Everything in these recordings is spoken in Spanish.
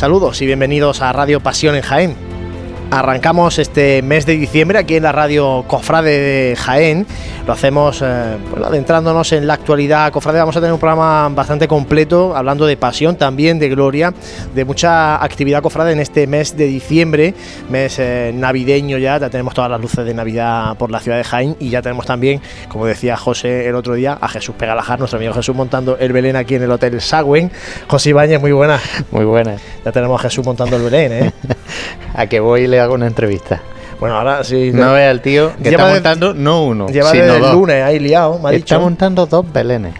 Saludos y bienvenidos a Radio Pasión en Jaén. Arrancamos este mes de diciembre aquí en la radio Cofrade de Jaén. Lo hacemos eh, adentrándonos en la actualidad. Cofrade, vamos a tener un programa bastante completo, hablando de pasión, también de gloria, de mucha actividad cofrade en este mes de diciembre, mes eh, navideño ya. Ya tenemos todas las luces de Navidad por la ciudad de Jaén y ya tenemos también, como decía José el otro día, a Jesús Pegalajar, nuestro amigo Jesús, montando el Belén aquí en el Hotel Sagüen. José Ibáñez, muy buenas. Muy buenas. Ya tenemos a Jesús montando el Belén, ¿eh? a que voy le hago una entrevista. Bueno, ahora sí. No ve al tío que está montando no uno, lleva sino el lunes ahí liado, me ha Está montando dos belenes.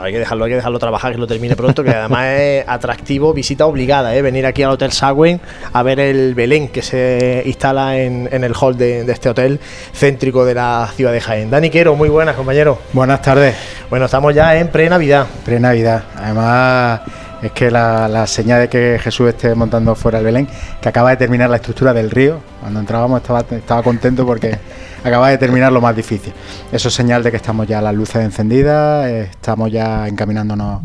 hay que dejarlo, hay que dejarlo trabajar, que lo termine pronto, que además es atractivo, visita obligada, ¿eh? venir aquí al Hotel Sagüen a ver el Belén que se instala en, el hall de, de, este hotel céntrico de la ciudad de Jaén. Dani Quero, muy buenas, compañero. Buenas tardes. Bueno, estamos ya en pre-Navidad. Pre-Navidad. Además es que la, señal de que Jesús esté montando fuera el Belén, que acaba de terminar la estructura del río, cuando entrábamos estaba, estaba contento porque acaba de terminar lo más difícil. Eso es señal de que estamos ya las luces encendidas, estamos ya encaminándonos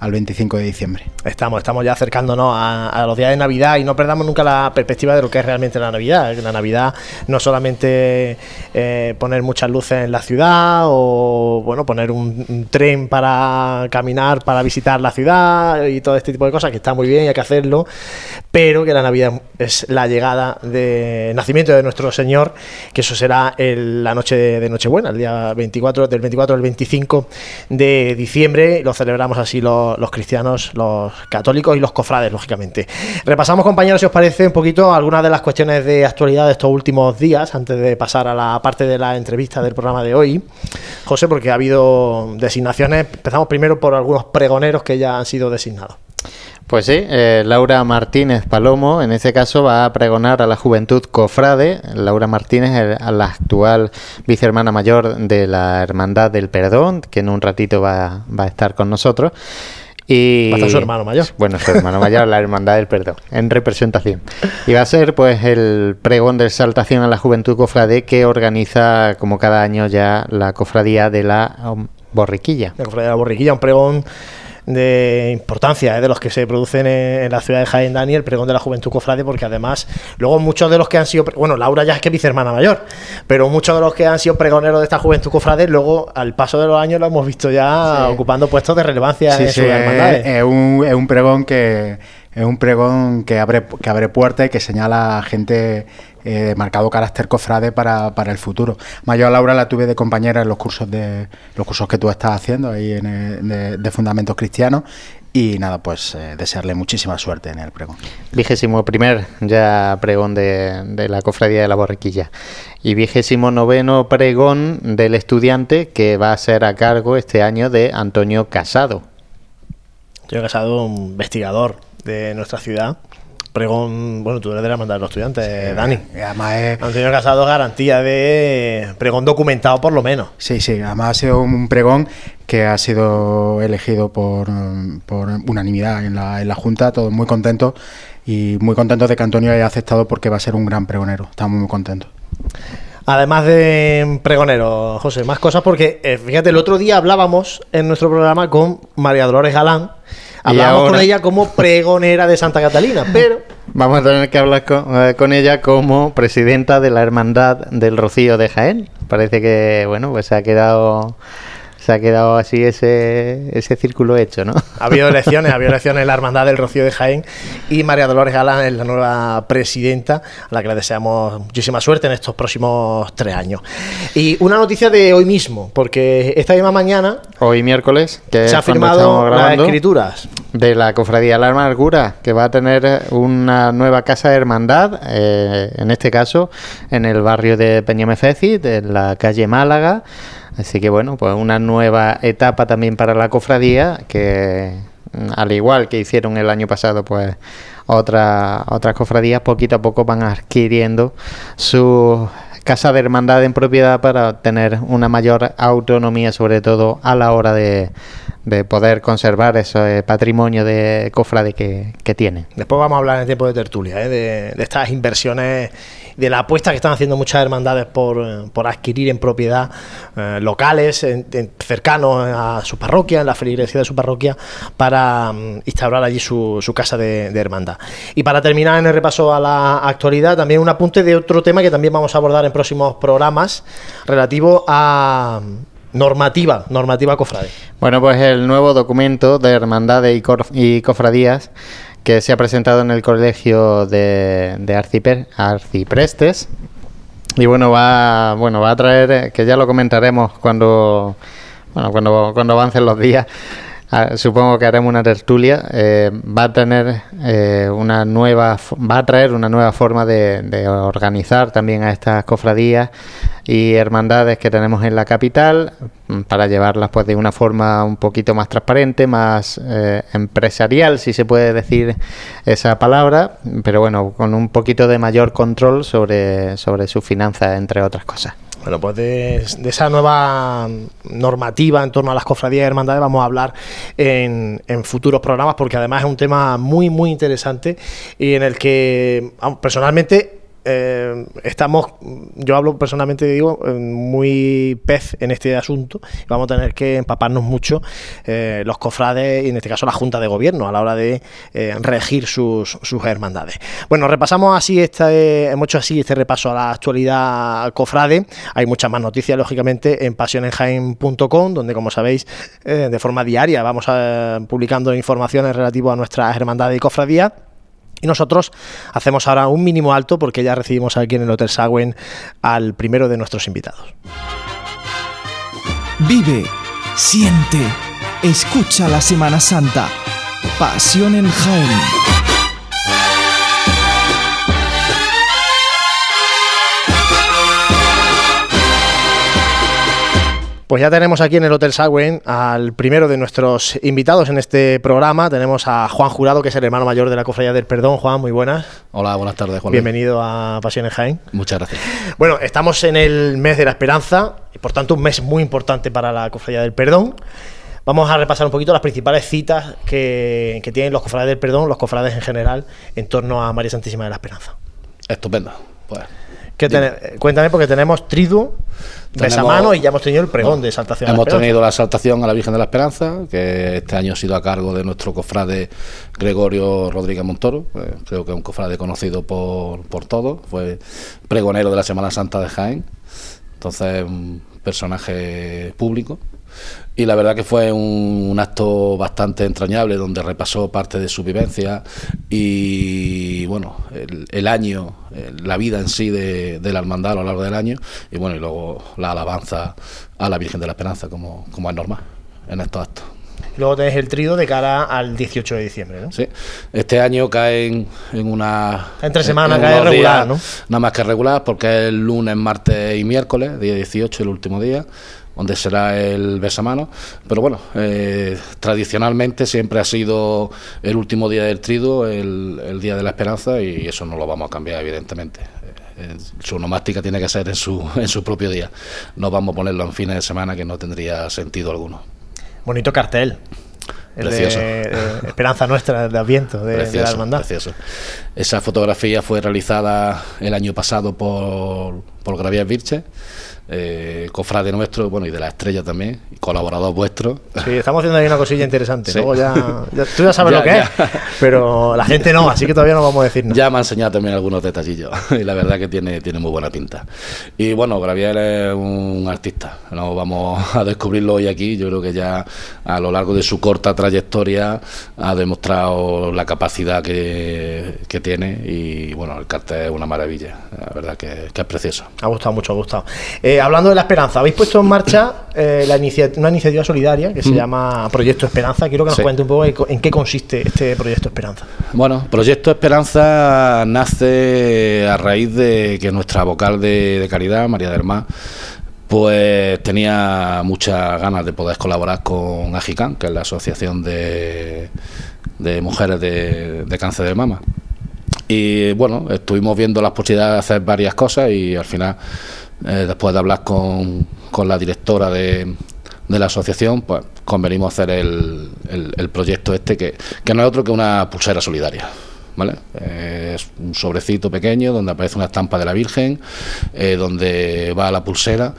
al 25 de diciembre. Estamos, estamos ya acercándonos a, los días de Navidad y no perdamos nunca la perspectiva de lo que es realmente la Navidad. La Navidad no solamente eh, poner muchas luces en la ciudad o bueno poner un, tren para caminar, para visitar la ciudad y todo este tipo de cosas, que está muy bien y hay que hacerlo, pero que la Navidad es la llegada de nacimiento de nuestro Señor, que eso será la noche de, Nochebuena, el día 24, del 24 al 25 de diciembre, lo celebramos así los los, cristianos, los católicos y los cofrades, lógicamente. Repasamos, compañeros, si os parece, un poquito algunas de las cuestiones de actualidad de estos últimos días, antes de pasar a la parte de la entrevista del programa de hoy. José, porque ha habido designaciones. Empezamos primero por algunos pregoneros que ya han sido designados. Pues sí, eh, Laura Martínez Palomo, en este caso, va a pregonar a la juventud cofrade. Laura Martínez es la actual vicehermana mayor de la Hermandad del Perdón, que en un ratito va, va a estar con nosotros. Y, va a su hermano mayor. Bueno, su hermano mayor, la Hermandad del Perdón, en representación. Y va a ser pues el pregón de exaltación a la juventud cofrade que organiza como cada año ya la cofradía de la Borriquilla. La cofradía de la Borriquilla, un pregón de importancia ¿eh? de los que se producen en, la ciudad de Jaén, Dani, el pregón de la juventud cofrade, porque además, luego muchos de los que han sido, bueno, Laura ya es que vicehermana mayor, pero muchos de los que han sido pregoneros de esta juventud cofrade, luego al paso de los años lo hemos visto ya ocupando puestos de relevancia en sus hermandades. Es, un, es un pregón que es un pregón que abre, que abre puertas y que señala a gente eh, marcado carácter cofrade para, para, el futuro. Mayor Laura la tuve de compañera en los cursos de los cursos que tú estás haciendo ahí en de, fundamentos cristianos y nada, pues eh, desearle muchísima suerte en el pregón. Vigésimo primer ya pregón de, de, la cofradía de la borriquilla. Y vigésimo noveno pregón del estudiante que va a ser a cargo este año de Antonio Casado. Antonio Casado, un investigador de nuestra ciudad pregón, bueno, tú eres de la hermandad de los estudiantes, Dani. Además es... Antonio Casado garantía de pregón documentado por lo menos. Sí, sí, además ha sido un pregón que ha sido elegido por, por unanimidad en la, en la Junta, todos muy contentos y muy contentos de que Antonio haya aceptado porque va a ser un gran pregonero, estamos muy contentos. Además de pregonero, José, más cosas porque, eh, fíjate, el otro día hablábamos en nuestro programa con María Dolores Galán, Hablamos con ella como pregonera de Santa Catalina, pero... Vamos a tener que hablar eh, con, ella como presidenta de la Hermandad del Rocío de Jaén. Parece que, bueno, pues se ha quedado se ha quedado así ese, ese círculo hecho, ¿no? Ha habido elecciones, ha habido elecciones en la Hermandad del Rocío de Jaén y María Dolores Galán es la nueva presidenta, a la que le deseamos muchísima suerte en estos próximos tres años. Y una noticia de hoy mismo, porque esta misma mañana... Hoy miércoles, que se ha firmado las escrituras. De la Cofradía La Amargura, que va a tener una nueva casa de hermandad, eh, en este caso en el barrio de Peñamefeci, de la calle Málaga. Así que bueno, pues una nueva etapa también para la cofradía que al igual que hicieron el año pasado, pues otra, otras cofradías poquito a poco van adquiriendo su casa de hermandad en propiedad para tener una mayor autonomía, sobre todo a la hora de, de poder conservar ese patrimonio de cofrade que, que tienen. Después vamos a hablar en el tiempo de tertulia, ¿eh? de, estas inversiones, de la apuesta que están haciendo muchas hermandades por, por adquirir en propiedad eh, locales en, cercanos a su parroquia, en la feligresía de su parroquia, para um, instaurar allí su, su casa de, de, hermandad. Y para terminar en el repaso a la actualidad, también un apunte de otro tema que también vamos a abordar en próximos programas relativo a normativa, normativa cofrade. Bueno, pues el nuevo documento de hermandades y, cofradías que se ha presentado en el colegio de, de Arciper, Arciprestes. Y bueno, va, bueno, va a traer, que ya lo comentaremos cuando, bueno, cuando, cuando avancen los días. Ah, supongo que haremos una tertulia. Eh, va a tener eh, una nueva, va a traer una nueva forma de, organizar también a estas cofradías y hermandades que tenemos en la capital mm, para llevarlas pues de una forma un poquito más transparente, más eh, empresarial, si se puede decir esa palabra, pero bueno, con un poquito de mayor control sobre, sobre sus finanzas, entre otras cosas. Bueno, pues de, esa nueva normativa en torno a las cofradías y hermandades vamos a hablar en, en, futuros programas porque además es un tema muy, muy interesante y en el que personalmente eh, estamos, yo hablo personalmente, digo, muy pez en este asunto. Vamos a tener que empaparnos mucho eh, los cofrades y en este caso la Junta de Gobierno a la hora de eh, regir sus, sus, hermandades. Bueno, repasamos así, este, hemos hecho así este repaso a la actualidad cofrade. Hay muchas más noticias, lógicamente, en pasionenjaen.com, donde, como sabéis, eh, de forma diaria vamos publicando informaciones relativas a nuestras hermandades y cofradías. Y nosotros hacemos ahora un mínimo alto porque ya recibimos aquí en el Hotel Sagüen al primero de nuestros invitados. Vive, siente, escucha la Semana Santa. Pasión en Jaén. Pues ya tenemos aquí en el Hotel Sagüen al primero de nuestros invitados en este programa. Tenemos a Juan Jurado, que es el hermano mayor de la Cofradía del Perdón. Juan, muy buenas. Hola, buenas tardes, Juan. Bienvenido a Pasiones Jaén. Muchas gracias. Bueno, estamos en el mes de la esperanza y por tanto un mes muy importante para la Cofradía del Perdón. Vamos a repasar un poquito las principales citas que, que tienen los cofrades del perdón, los cofrades en general, en torno a María Santísima de la Esperanza. Estupendo. Pues Ten, cuéntame, porque tenemos triduo, besamano y ya hemos tenido el pregón de saltación. Hemos tenido la saltación a la Virgen de la Esperanza, que este año ha sido a cargo de nuestro cofrade Gregorio Rodríguez Montoro, eh, creo que es un cofrade conocido por, por todos, fue pregonero de la Semana Santa de Jaén, entonces un personaje público y la verdad que fue un, un, acto bastante entrañable donde repasó parte de su vivencia y bueno, el, el año, la vida en sí de, de, la hermandad a lo largo del año y bueno, y luego la alabanza a la Virgen de la Esperanza como, como es normal en estos actos. Luego tenés el trido de cara al 18 de diciembre, ¿no? Sí. Este año cae en, en una. Entre semanas cae regular, días, ¿no? Nada más que regular, porque es el lunes, martes y miércoles, día 18, el último día donde será el besamano. Pero bueno, eh, tradicionalmente siempre ha sido el último día del trido, el, el, día de la esperanza, y eso no lo vamos a cambiar, evidentemente. Eh, su nomástica tiene que ser en su, en su propio día. No vamos a ponerlo en fines de semana, que no tendría sentido alguno. Bonito cartel. El Precioso. De, de Esperanza Nuestra de Adviento de, precioso, de la Hermandad. Precioso. Esa fotografía fue realizada el año pasado por, por Gravier Virche eh, cofrade nuestro, bueno, y de la estrella también, y colaborador vuestro. Sí, estamos haciendo ahí una cosilla interesante. Sí. Luego ya, ya, tú ya sabes ya, lo que es, pero la gente no, así que todavía no vamos a decir nada. Ya me ha enseñado también algunos detallillos, y la verdad que tiene, tiene muy buena pinta. Y bueno, Gravier es un artista, no vamos a descubrirlo hoy aquí, yo creo que ya a lo largo de su corta trayectoria ha demostrado la capacidad que, que tiene, y bueno, el cartel es una maravilla, la verdad que, que es precioso. Ha gustado mucho, ha gustado. Eh, hablando de la esperanza, habéis puesto en marcha eh, la inicia una iniciativa solidaria que se mm. llama Proyecto Esperanza. Quiero que nos sí. cuente un poco en qué consiste este Proyecto Esperanza. Bueno, Proyecto Esperanza nace a raíz de que nuestra vocal de, de caridad, María del Mar, pues tenía muchas ganas de poder colaborar con AGICAN, que es la Asociación de, de Mujeres de, de Cáncer de Mama. Y bueno, estuvimos viendo las posibilidades de hacer varias cosas y al final eh, después de hablar con, con la directora de, de, la asociación, pues convenimos hacer el, el- proyecto este, que, que no es otro que una pulsera solidaria. ¿Vale? Eh, es un sobrecito pequeño donde aparece una estampa de la Virgen, eh, donde va la pulsera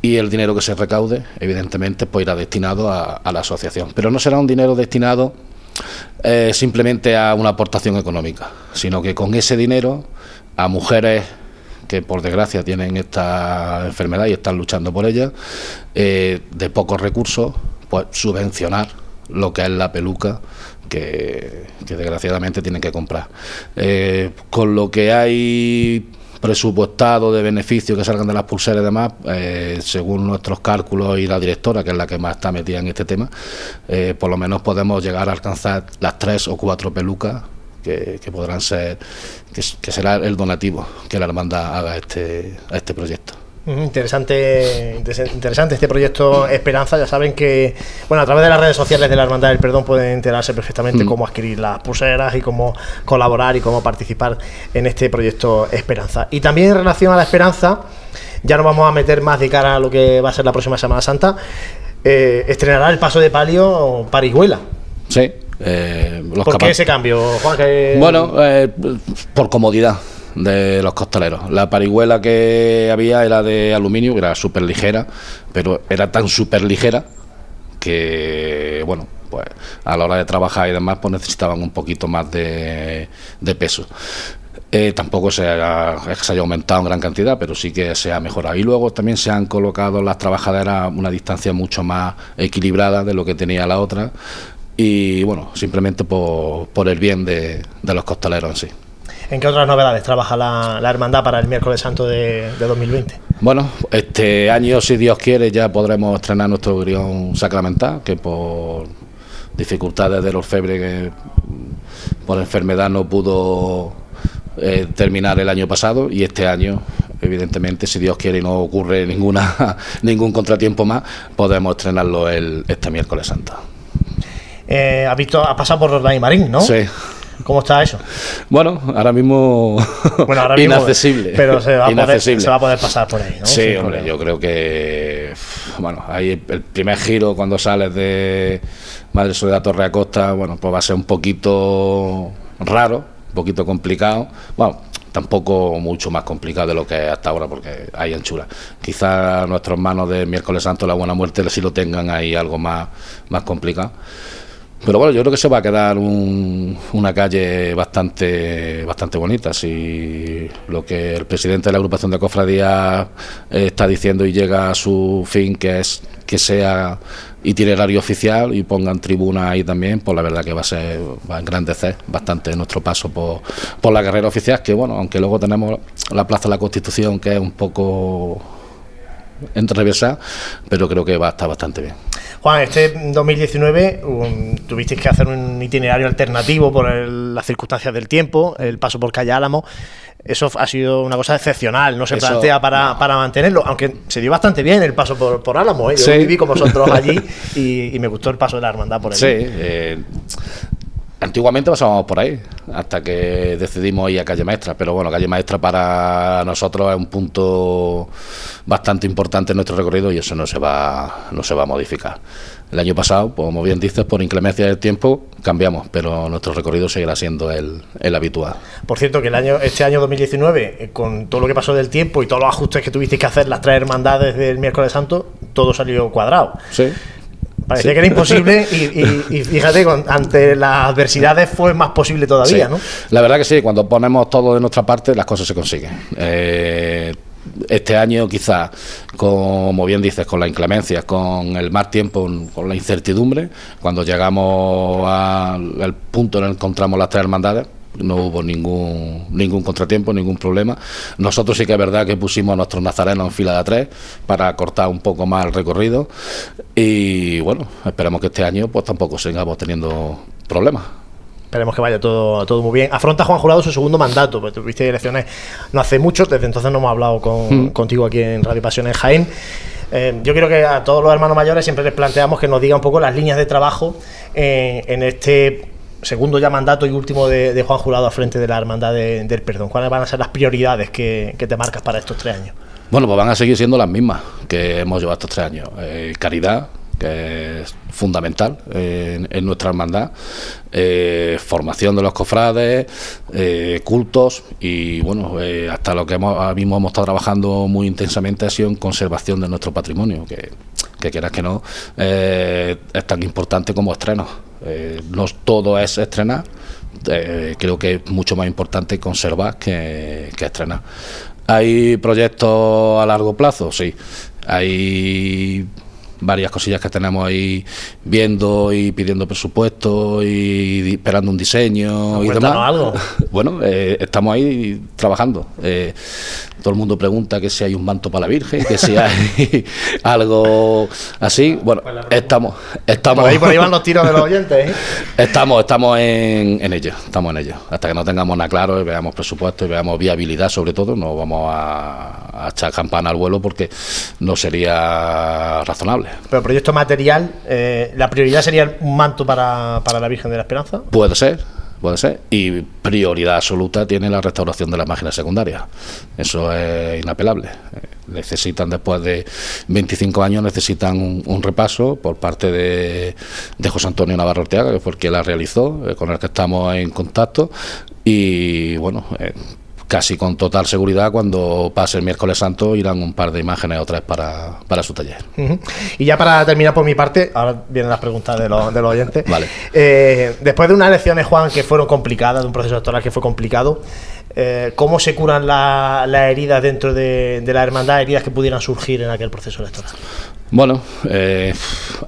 y el dinero que se recaude, evidentemente, pues irá destinado a, a la asociación. Pero no será un dinero destinado eh, simplemente a una aportación económica, sino que con ese dinero a mujeres que por desgracia tienen esta enfermedad y están luchando por ella, eh, de pocos recursos, pues subvencionar lo que es la peluca que, que desgraciadamente tienen que comprar. Eh, con lo que hay presupuestado de beneficios que salgan de las pulseras y demás, eh, según nuestros cálculos y la directora, que es la que más está metida en este tema, por lo menos podemos llegar a alcanzar las tres o cuatro pelucas que, que podrán ser, que, será el donativo que la hermandad haga a este, a este proyecto. Interesante, interesa- interesante este proyecto Esperanza. Ya saben que, bueno, a través de las redes sociales de la Hermandad del Perdón pueden enterarse perfectamente Mm. cómo adquirir las pulseras y cómo colaborar y cómo participar en este proyecto Esperanza. Y también en relación a la Esperanza, ya nos vamos a meter más de cara a lo que va a ser la próxima Semana Santa. eh, estrenará el paso de palio Parihuela. Sí. Eh, los ¿Por qué ese cambio, Juan? Que- Bueno, eh, por comodidad de los costaleros. La parihuela que había era de aluminio, que era súper ligera, pero era tan súper ligera que, bueno, pues a la hora de trabajar y demás, pues necesitaban un poquito más de, de peso. Eh, tampoco se que se haya aumentado en gran cantidad, pero sí que se ha mejorado. Y luego también se han colocado las trabajaderas a una distancia mucho más equilibrada de lo que tenía la otra. Y bueno, simplemente por, por el bien de, de los costaleros en sí. ¿En qué otras novedades trabaja la, la Hermandad para el miércoles santo de, de 2020? Bueno, este año, si Dios quiere, ya podremos estrenar nuestro grión sacramental, que por dificultades del orfebre que por enfermedad no pudo eh, terminar el año pasado y este año, evidentemente, si Dios quiere y no ocurre ninguna ningún contratiempo más, podemos estrenarlo el, este miércoles santo. Eh, ¿Has visto, has pasado por Roldán y Marín, ¿no? Sí. ¿Cómo está eso? Bueno, ahora mismo, Bueno, ahora mismo, inaccesible. Pero se va, a poder, Inaccesible. se va a poder pasar por ahí, ¿no? Sí, Sin hombre, problema. yo creo que. Bueno, ahí el primer giro cuando sales de Madre Soledad Torre Acosta, bueno, pues va a ser un poquito raro, un poquito complicado. Bueno, tampoco mucho más complicado de lo que es hasta ahora, porque hay anchura. Quizás nuestros hermanos de Miércoles Santo, la Buena Muerte, sí lo tengan ahí algo más, más complicado. Pero bueno, yo creo que se va a quedar un- una calle bastante bastante bonita. Si lo que el presidente de la agrupación de cofradías eh, está diciendo y llega a su fin, que es que sea itinerario oficial y pongan tribuna ahí también, pues la verdad que va a ser, va a engrandecer bastante nuestro paso por, por la carrera oficial, que bueno, aunque luego tenemos la Plaza de la Constitución, que es un poco entreversada, pero creo que va a estar bastante bien. Juan, este 2019 um, tuvisteis que hacer un itinerario alternativo por el- las circunstancias del tiempo, el paso por Calle Álamo. Eso ha sido una cosa excepcional, no se Eso- plantea para, para mantenerlo, aunque se dio bastante bien el paso por, por Álamo. ¿eh? Yo Sí. viví con vosotros allí y, y me gustó el paso de la hermandad por allí. Sí, eh, antiguamente pasábamos por ahí, hasta que decidimos ir a Calle Maestra, pero bueno, Calle Maestra para nosotros es un punto bastante importante en nuestro recorrido y eso no se va, no se va a modificar. El año pasado, pues, como bien dices, por inclemencia del tiempo cambiamos, pero nuestro recorrido seguirá siendo el, el habitual. Por cierto, que el año, este año 2019, eh, con todo lo que pasó del tiempo y todos los ajustes que tuvisteis que hacer, las tres hermandades del miércoles santo, todo salió cuadrado. Sí, Parecía Sí. que era imposible y, y- y fíjate, con- ante las adversidades fue más posible todavía, Sí. ¿no? La verdad que sí, cuando ponemos todo de nuestra parte, las cosas se consiguen. Eh, este año quizás, como bien dices, con las inclemencias, con el mal tiempo, con la incertidumbre, cuando llegamos al punto en el que encontramos las tres hermandades, no hubo ningún ningún contratiempo, ningún problema. Nosotros sí que es verdad que pusimos a nuestros nazarenos en fila de tres para cortar un poco más el recorrido y bueno, esperamos que este año pues tampoco sigamos teniendo problemas. Esperemos que vaya todo, todo muy bien. Afronta Juan Jurado su segundo mandato, porque tuviste elecciones no hace mucho, desde entonces no hemos hablado con- contigo aquí en Radio Pasión en Jaén. Eh, yo quiero que a todos los hermanos mayores siempre les planteamos que nos diga un poco las líneas de trabajo eh, en este segundo ya mandato y último de, Juan Jurado al frente de la Hermandad de- del Perdón. ¿Cuáles van a ser las prioridades que, te marcas para estos tres años? Bueno, pues van a seguir siendo las mismas que hemos llevado estos tres años. Eh, caridad, que es fundamental en, en nuestra hermandad, eh, formación de los cofrades, eh, cultos y bueno, eh, hasta lo que hemos, ahora mismo hemos estado trabajando muy intensamente ha sido en conservación de nuestro patrimonio, que, que quieras que no, eh, es tan importante como estrenos. Eh, no todo es estrenar, eh, creo que es mucho más importante conservar que, que estrenar. ¿Hay proyectos a largo plazo? Sí. Hay varias cosillas que tenemos ahí viendo y pidiendo presupuesto y esperando un diseño y Cuéntanos demás. algo. Bueno, eh, estamos ahí trabajando. Eh, todo el mundo pregunta que si hay un manto para la Virgen, que si hay algo así. Bueno, estamos, estamos, Por ahí, por ahí van los tiros de los oyentes. ¿eh? Estamos, estamos en, en ello, estamos en ello. Hasta que no tengamos nada claro y veamos presupuesto y veamos viabilidad sobre todo, no vamos a, a echar campana al vuelo porque no sería razonable. Pero proyecto material, eh, la prioridad sería un manto para, para la Virgen de la Esperanza. Puede ser, puede ser. Y prioridad absoluta tiene la restauración de las máquinas secundarias. Eso es inapelable. Necesitan, después de 25 años, necesitan un, un repaso por parte de, de José Antonio Navarro Ortega, que fue el que la realizó, eh, con el que estamos en contacto. Y bueno, eh, casi con total seguridad, cuando pase el miércoles santo, irán un par de imágenes o tres para, para su taller. Y ya para terminar por mi parte, ahora vienen las preguntas de los, de los oyentes. Vale. Eh, después de unas elecciones, Juan, que fueron complicadas, de un proceso electoral que fue complicado, eh, ¿cómo se curan la- las heridas dentro de, de la hermandad, heridas que pudieran surgir en aquel proceso electoral? Bueno, eh,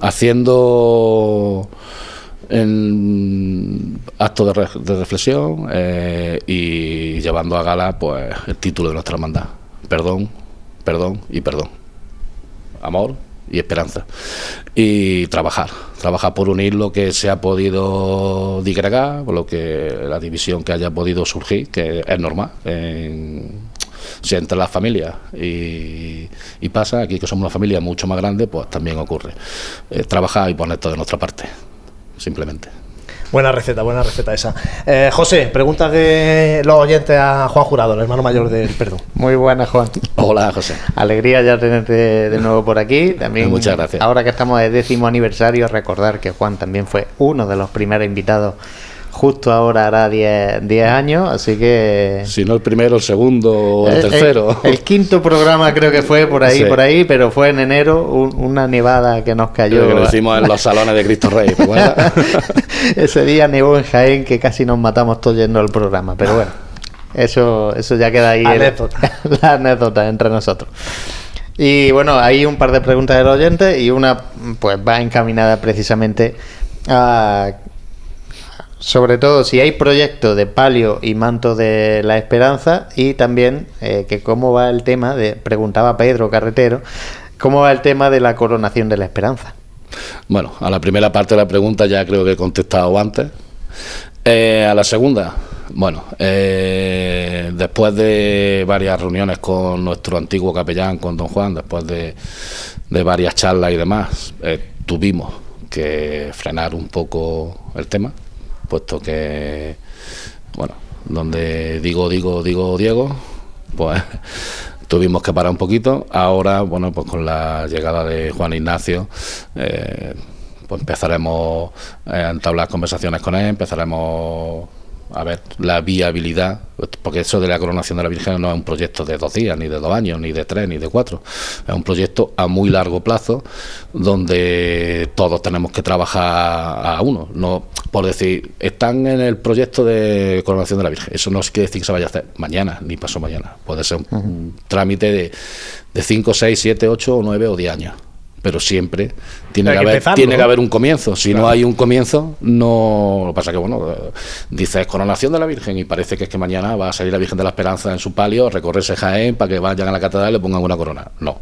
haciendo en actos de, re- de reflexión eh, y llevando a gala pues el título de nuestra hermandad. Perdón, perdón y perdón. Amor y esperanza. Y trabajar, trabajar por unir lo que se ha podido digregar, lo que la división que haya podido surgir, que es normal. en- si entre las familias y, y pasa, aquí que somos una familia mucho más grande, pues también ocurre. Eh, trabajar y poner todo de nuestra parte, simplemente. Buena receta, buena receta esa. Eh, José, preguntas de los oyentes a Juan Jurado, el hermano mayor del perdón. Muy buena, Juan. Hola, José. Alegría ya tenerte de nuevo por aquí. También, Muchas gracias. Ahora que estamos de décimo aniversario, recordar que Juan también fue uno de los primeros invitados. Justo ahora hará 10 10 años, así que. Si no el primero, el segundo o el Eh, tercero. El, el quinto programa creo que fue por ahí, Sí. por ahí, pero fue en enero un- una nevada que nos cayó. Creo que lo hicimos en los salones de Cristo Rey. Ese día nevó en Jaén que casi nos matamos todos yendo al programa, pero bueno, eso, eso ya queda ahí. el- Anécdota. la anécdota entre nosotros. Y bueno, hay un par de preguntas del oyente y una pues va encaminada precisamente a sobre todo si hay proyectos de palio y manto de la esperanza y también eh, que cómo va el tema de preguntaba Pedro Carretero cómo va el tema de la coronación de la esperanza Bueno, a la primera parte de la pregunta ya creo que he contestado antes. Eh, a la segunda, bueno, eh, después de varias reuniones con nuestro antiguo capellán, con don Juan, después de, de varias charlas y demás, eh, tuvimos que frenar un poco el tema, puesto que, bueno, donde digo, digo, digo Diego, pues tuvimos que parar un poquito. Ahora, bueno, pues con la llegada de Juan Ignacio, eh, pues empezaremos a entablar conversaciones con él, empezaremos a ver la viabilidad, porque eso de la coronación de la Virgen no es un proyecto de dos días, ni de dos años, ni de tres, ni de cuatro. Es un proyecto a muy largo plazo, donde todos tenemos que trabajar a uno. No, por decir, están en el proyecto de coronación de la Virgen. Eso no quiere decir que se vaya a hacer mañana, ni pasó mañana. Puede ser un, trámite de, de 5, 6, 7, 8 o 9 o 10 años. Pero siempre tiene, que, que haber, empezarlo, tiene que haber un comienzo. Si no hay un comienzo, no. Lo que pasa que, bueno, dices coronación de la Virgen y parece que es que mañana va a salir la Virgen de la Esperanza en su palio, recorrerse Jaén para que vayan a la catedral y le pongan una corona. No.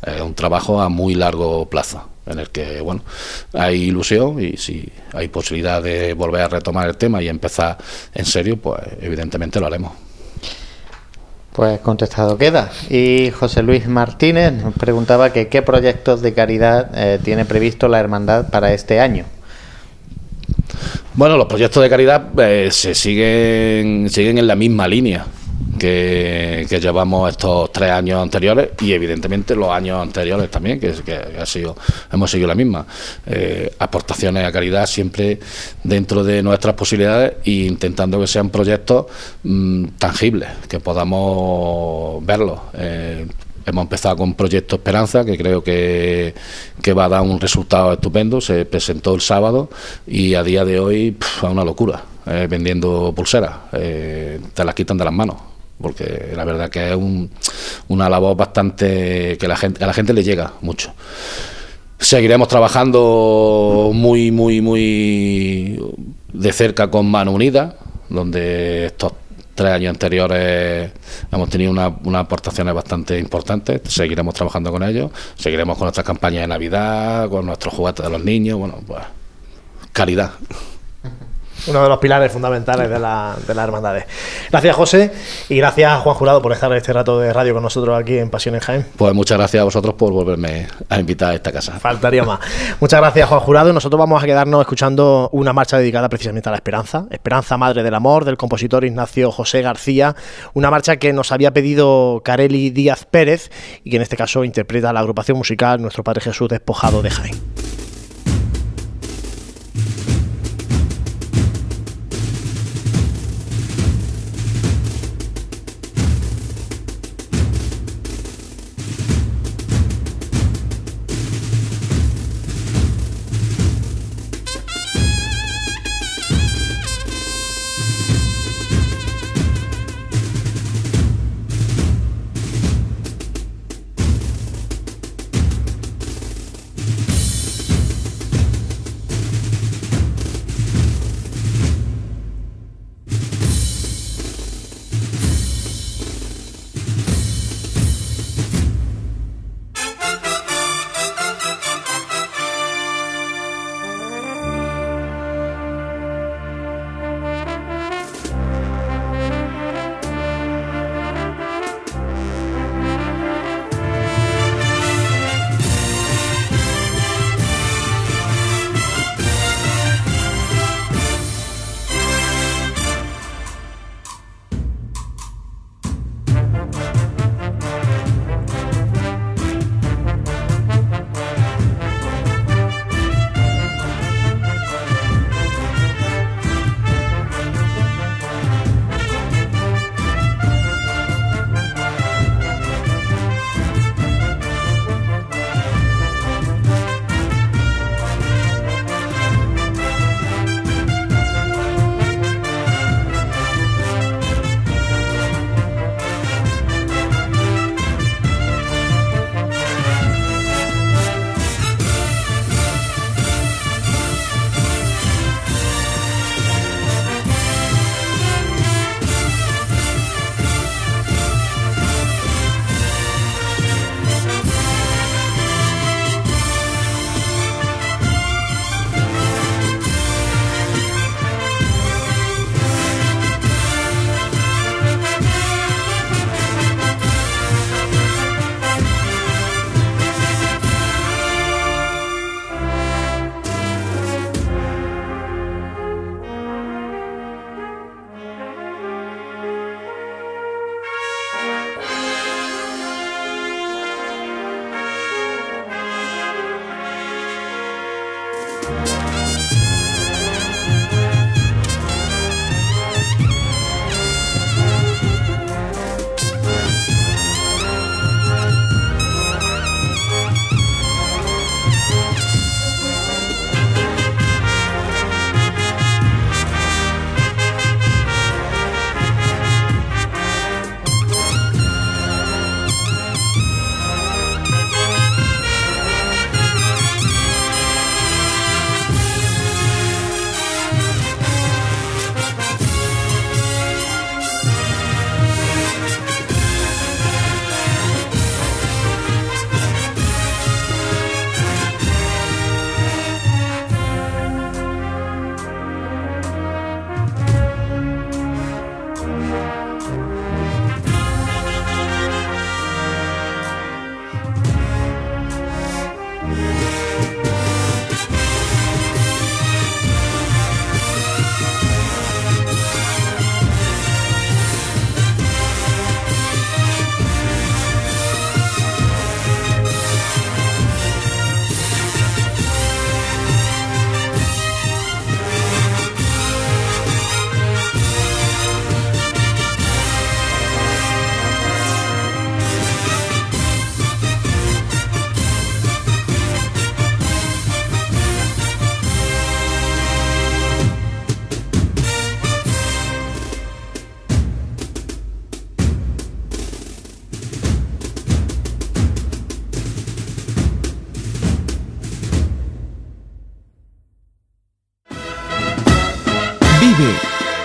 Es un trabajo a muy largo plazo en el que, bueno, hay ilusión y si hay posibilidad de volver a retomar el tema y empezar en serio, pues evidentemente lo haremos. Pues contestado queda. Y José Luis Martínez nos preguntaba que qué proyectos de caridad eh, tiene previsto la hermandad para este año. Bueno, los proyectos de caridad eh, se siguen, siguen en la misma línea. Que, llevamos estos tres años anteriores y evidentemente los años anteriores también, que, ha sido, hemos seguido la misma. Eh, aportaciones a caridad siempre dentro de nuestras posibilidades e intentando que sean proyectos mm, tangibles, que podamos verlos. Eh, hemos empezado con Proyecto Esperanza, que creo que, que, va a dar un resultado estupendo. Se presentó el sábado y a día de hoy es una locura, eh, vendiendo pulseras. Te las quitan de las manos porque la verdad que es un, una labor bastante que la gente, a la gente le llega mucho. Seguiremos trabajando muy, muy, muy de cerca con Mano Unida, donde estos tres años anteriores hemos tenido unas una aportaciones bastante importantes. Seguiremos trabajando con ellos, seguiremos con nuestras campañas de Navidad, con nuestros juguetes de los niños, bueno, pues caridad uno de los pilares fundamentales de la, de las hermandades. Gracias, José, y gracias, Juan Jurado, por estar este rato de radio con nosotros aquí en Pasión en Jaén. Pues muchas gracias a vosotros por volverme a invitar a esta casa. Faltaría más. muchas gracias, Juan Jurado. Nosotros vamos a quedarnos escuchando una marcha dedicada precisamente a la esperanza. Esperanza, Madre del Amor, del compositor Ignacio José García. Una marcha que nos había pedido Careli Díaz Pérez y que en este caso interpreta la agrupación musical Nuestro Padre Jesús Despojado de Jaén.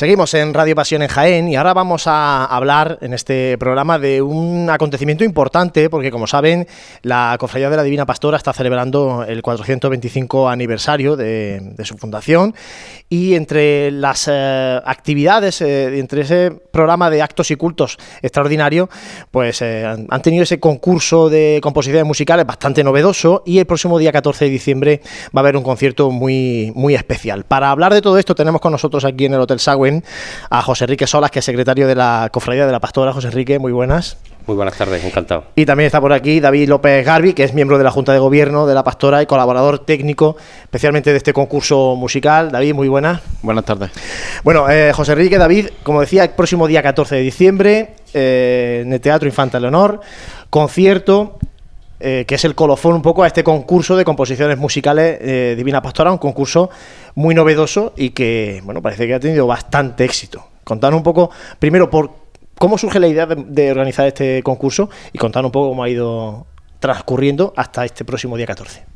Seguimos en Radio Pasión en Jaén y ahora vamos a hablar en este programa de un acontecimiento importante porque como saben la Cofradía de la Divina Pastora está celebrando el 425 aniversario de, su fundación y entre las eh, actividades, eh, entre ese programa de actos y cultos extraordinario, pues eh, han, tenido ese concurso de composiciones musicales bastante novedoso y el próximo día 14 de diciembre va a haber un concierto muy, muy especial. Para hablar de todo esto tenemos con nosotros aquí en el Hotel A José Enrique Solas, que es secretario de la Cofradía de la Pastora. José Enrique, muy buenas. Muy buenas tardes, encantado. Y también está por aquí David López Garbi, que es miembro de la Junta de Gobierno de la Pastora y colaborador técnico, especialmente de este concurso musical. David, muy buenas. Buenas tardes. Bueno, eh, José Enrique, David, como decía, el próximo día 14 de diciembre, eh, en el Teatro Infanta Leonor, concierto eh, que es el colofón un poco a este concurso de composiciones musicales eh, Divina Pastora, un concurso muy novedoso y que, bueno, parece que ha tenido bastante éxito. Contanos un poco, primero, por cómo surge la idea de, organizar este concurso y contanos un poco cómo ha ido transcurriendo hasta este próximo día 14.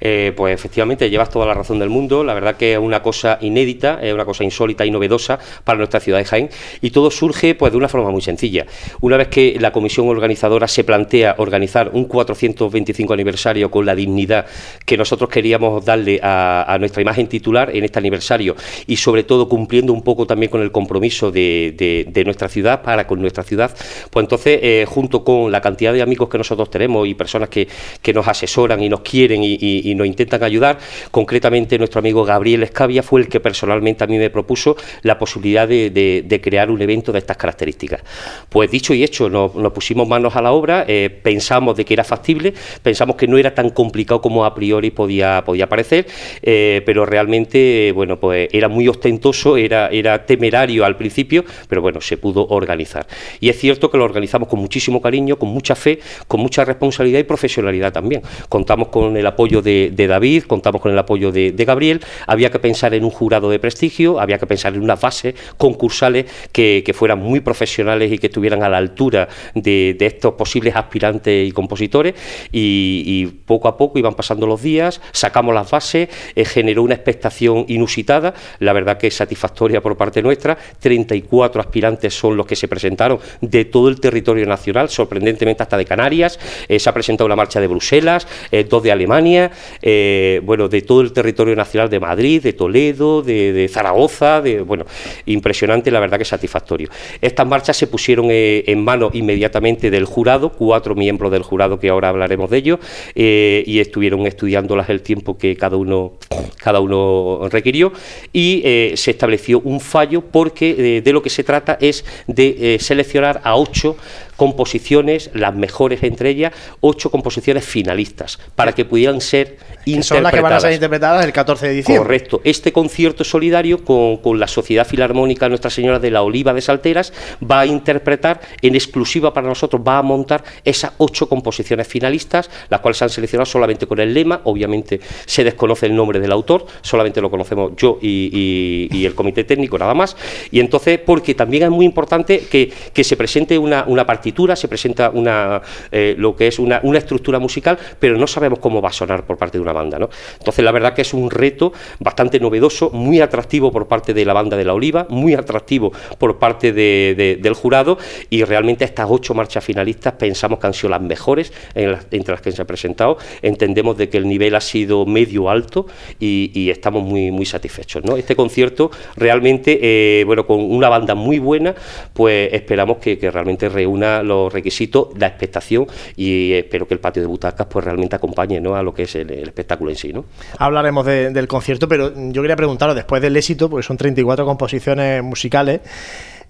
Eh, pues efectivamente llevas toda la razón del mundo. La verdad que es una cosa inédita, es una cosa insólita y novedosa para nuestra ciudad de Jaén. Y todo surge pues de una forma muy sencilla. Una vez que la comisión organizadora se plantea organizar un 425 aniversario con la dignidad que nosotros queríamos darle a, nuestra imagen titular en este aniversario y sobre todo cumpliendo un poco también con el compromiso de, nuestra ciudad para con nuestra ciudad, pues entonces eh, junto con la cantidad de amigos que nosotros tenemos y personas que, que nos asesoran y nos quieren y, y, y nos intentan ayudar. Concretamente, nuestro amigo Gabriel Escavia fue el que personalmente a mí me propuso la posibilidad de, de, crear un evento de estas características. Pues dicho y hecho, nos, nos pusimos manos a la obra, eh, pensamos de que era factible, pensamos que no era tan complicado como a priori podía, podía parecer, eh, pero realmente, bueno, pues era muy ostentoso, era, era temerario al principio, pero bueno, se pudo organizar. Y es cierto que lo organizamos con muchísimo cariño, con mucha fe, con mucha responsabilidad y profesionalidad también. Contamos con el apoyo de, de David, contamos con el apoyo de, Gabriel, había que pensar en un jurado de prestigio, había que pensar en unas bases concursales que, que fueran muy profesionales y que estuvieran a la altura de, de estos posibles aspirantes y compositores. Y, poco a poco iban pasando los días, sacamos las bases, eh, generó una expectación inusitada, la verdad que satisfactoria por parte nuestra, 34 aspirantes son los que se presentaron de todo el territorio nacional, sorprendentemente hasta de Canarias, eh, se ha presentado una marcha de Bruselas, eh, dos de Alemania, eh, bueno, de todo el territorio nacional de Madrid, de Toledo, de, de Zaragoza, bueno, impresionante, la verdad que satisfactorio. Estas marchas se pusieron eh, en manos inmediatamente del jurado, cuatro miembros del jurado que ahora hablaremos de ello, eh, y estuvieron estudiándolas el tiempo que cada uno, cada uno requirió, y eh, se estableció un fallo porque de lo que se trata es de seleccionar a ocho composiciones, las mejores entre ellas, ocho composiciones finalistas, para que pudieran ser interpretadas. Son las que van a ser interpretadas el 14 de diciembre. Correcto. Este concierto solidario con, con, la Sociedad Filarmónica Nuestra Señora de la Oliva de Salteras va a interpretar en exclusiva para nosotros, va a montar esas ocho composiciones finalistas, las cuales se han seleccionado solamente con el lema, obviamente se desconoce el nombre del autor, solamente lo conocemos yo y, y, y el comité técnico nada más, y entonces, porque también es muy importante que, que se presente una, una partida se presenta una, eh, lo que es una, una, estructura musical, pero no sabemos cómo va a sonar por parte de una banda. ¿no? Entonces, la verdad que es un reto bastante novedoso, muy atractivo por parte de la banda de la Oliva, muy atractivo por parte de, de, del jurado, y realmente estas ocho marchas finalistas pensamos que han sido las mejores entre las que se han presentado. Entendemos de que el nivel ha sido medio alto y, estamos muy, muy satisfechos. ¿no? Este concierto realmente, eh, bueno, con una banda muy buena, pues esperamos que realmente reúna los requisitos, la expectación y espero que el patio de butacas pues realmente acompañe ¿no? a lo que es el, espectáculo en sí. ¿no? Hablaremos de, del concierto, pero yo quería preguntaros, después del éxito, porque son 34 composiciones musicales,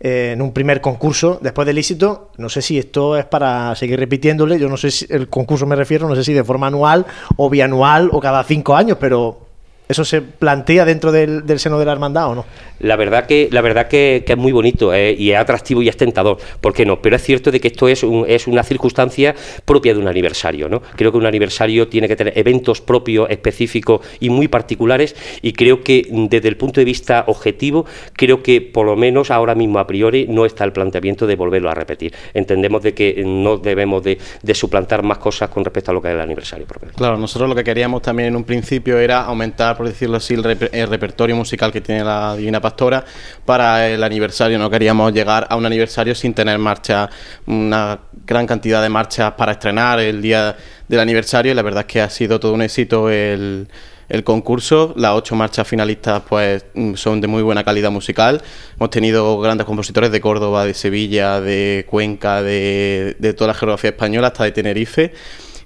eh, en un primer concurso, después del éxito, no sé si esto es para seguir repitiéndole, yo no sé si el concurso me refiero, no sé si de forma anual o bianual o cada cinco años, pero ¿Eso se plantea dentro del, del seno de la hermandad o no? La verdad que, la verdad que, que es muy bonito eh, y es atractivo y es tentador, ¿por qué no? Pero es cierto de que esto es, un- es una circunstancia propia de un aniversario, ¿no? Creo que un aniversario tiene que tener eventos propios, específicos y muy particulares y creo que desde el punto de vista objetivo, creo que por lo menos ahora mismo a priori no está el planteamiento de volverlo a repetir. Entendemos de que no debemos de, de suplantar más cosas con respecto a lo que es el aniversario propio. Claro, nosotros lo que queríamos también en un principio era aumentar, por decirlo así, el, reper- el repertorio musical que tiene la Divina Pastora para el aniversario. No queríamos llegar a un aniversario sin tener marcha, una gran cantidad de marchas para estrenar el día del aniversario la verdad es que ha sido todo un éxito el, el concurso. Las ocho marchas finalistas pues mm, son de muy buena calidad musical. Hemos tenido grandes compositores de Córdoba, de Sevilla, de Cuenca, de, de toda la geografía española, hasta de Tenerife.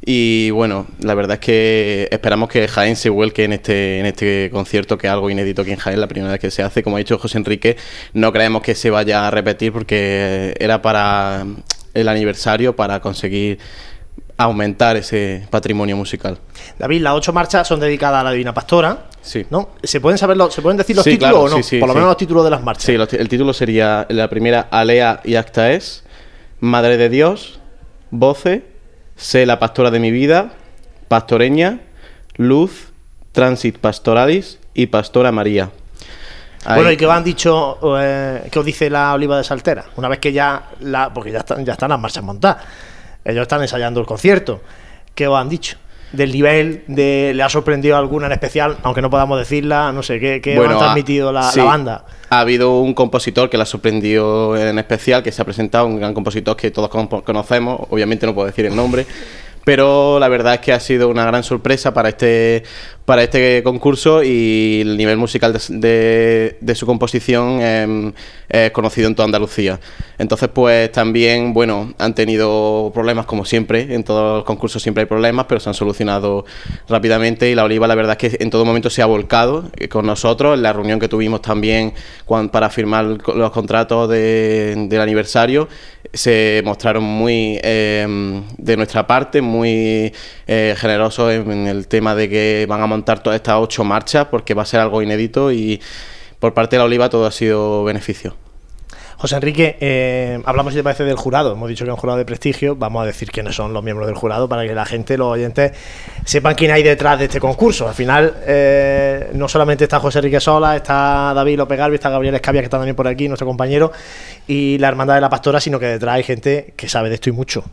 Y bueno, la verdad es que esperamos que Jaén se vuelque en este, en este concierto, que es algo inédito aquí en Jaén, la primera vez que se hace. Como ha dicho José Enrique, no creemos que se vaya a repetir porque era para el aniversario, para conseguir aumentar ese patrimonio musical. David, las ocho marchas son dedicadas a la Divina Pastora. Sí. ¿No? ¿Se pueden saber los- se pueden decir los Sí, títulos claro, o no? sí, Por lo menos los títulos de las marchas. Sí, el título sería la primera Alea y Acta es, Madre de Dios, Voce, Sé la pastora de mi vida, Pastoreña, Luz, Transit Pastoralis y Pastora María. Bueno, ¿y qué han dicho? eh, ¿Qué os dice la Oliva de Saltera? Una vez que ya la. Porque ya están, ya están las marchas montadas. Ellos están ensayando el concierto. ¿Qué os han dicho? Del nivel, de, ¿le ha sorprendido alguna en especial? Aunque no podamos decirla, no sé, ¿qué, qué Bueno, ha- transmitido la, sí, la banda? Ha habido un compositor que la sorprendió en especial, que se ha presentado, un gran compositor que todos con- conocemos, obviamente no puedo decir el nombre, pero la verdad es que ha sido una gran sorpresa para este, para este concurso y el nivel musical de, de- su composición em, es conocido en toda Andalucía. Entonces, pues también, bueno, han tenido problemas como siempre, en todos los concursos siempre hay problemas, pero se han solucionado rápidamente y la Oliva la verdad es que en todo momento se ha volcado eh, con nosotros, en la reunión que tuvimos también para firmar los contratos de- del aniversario, se mostraron muy eh, de nuestra parte, muy eh, generosos en, en el tema de que van a montar todas estas ocho marchas, porque va a ser algo inédito y por parte de la Oliva todo ha sido beneficio. José Enrique, eh, hablamos, si te parece, del jurado. Hemos dicho que es un jurado de prestigio. Vamos a decir quiénes son los miembros del jurado para que la gente, los oyentes, sepan quién hay detrás de este concurso. Al final, eh, no solamente está José Enrique Sola, está David López Galvi, está Gabriel Escavia, que está también por aquí, nuestro compañero, y la Hermandad de la Pastora, sino que detrás hay gente que sabe de esto y mucho.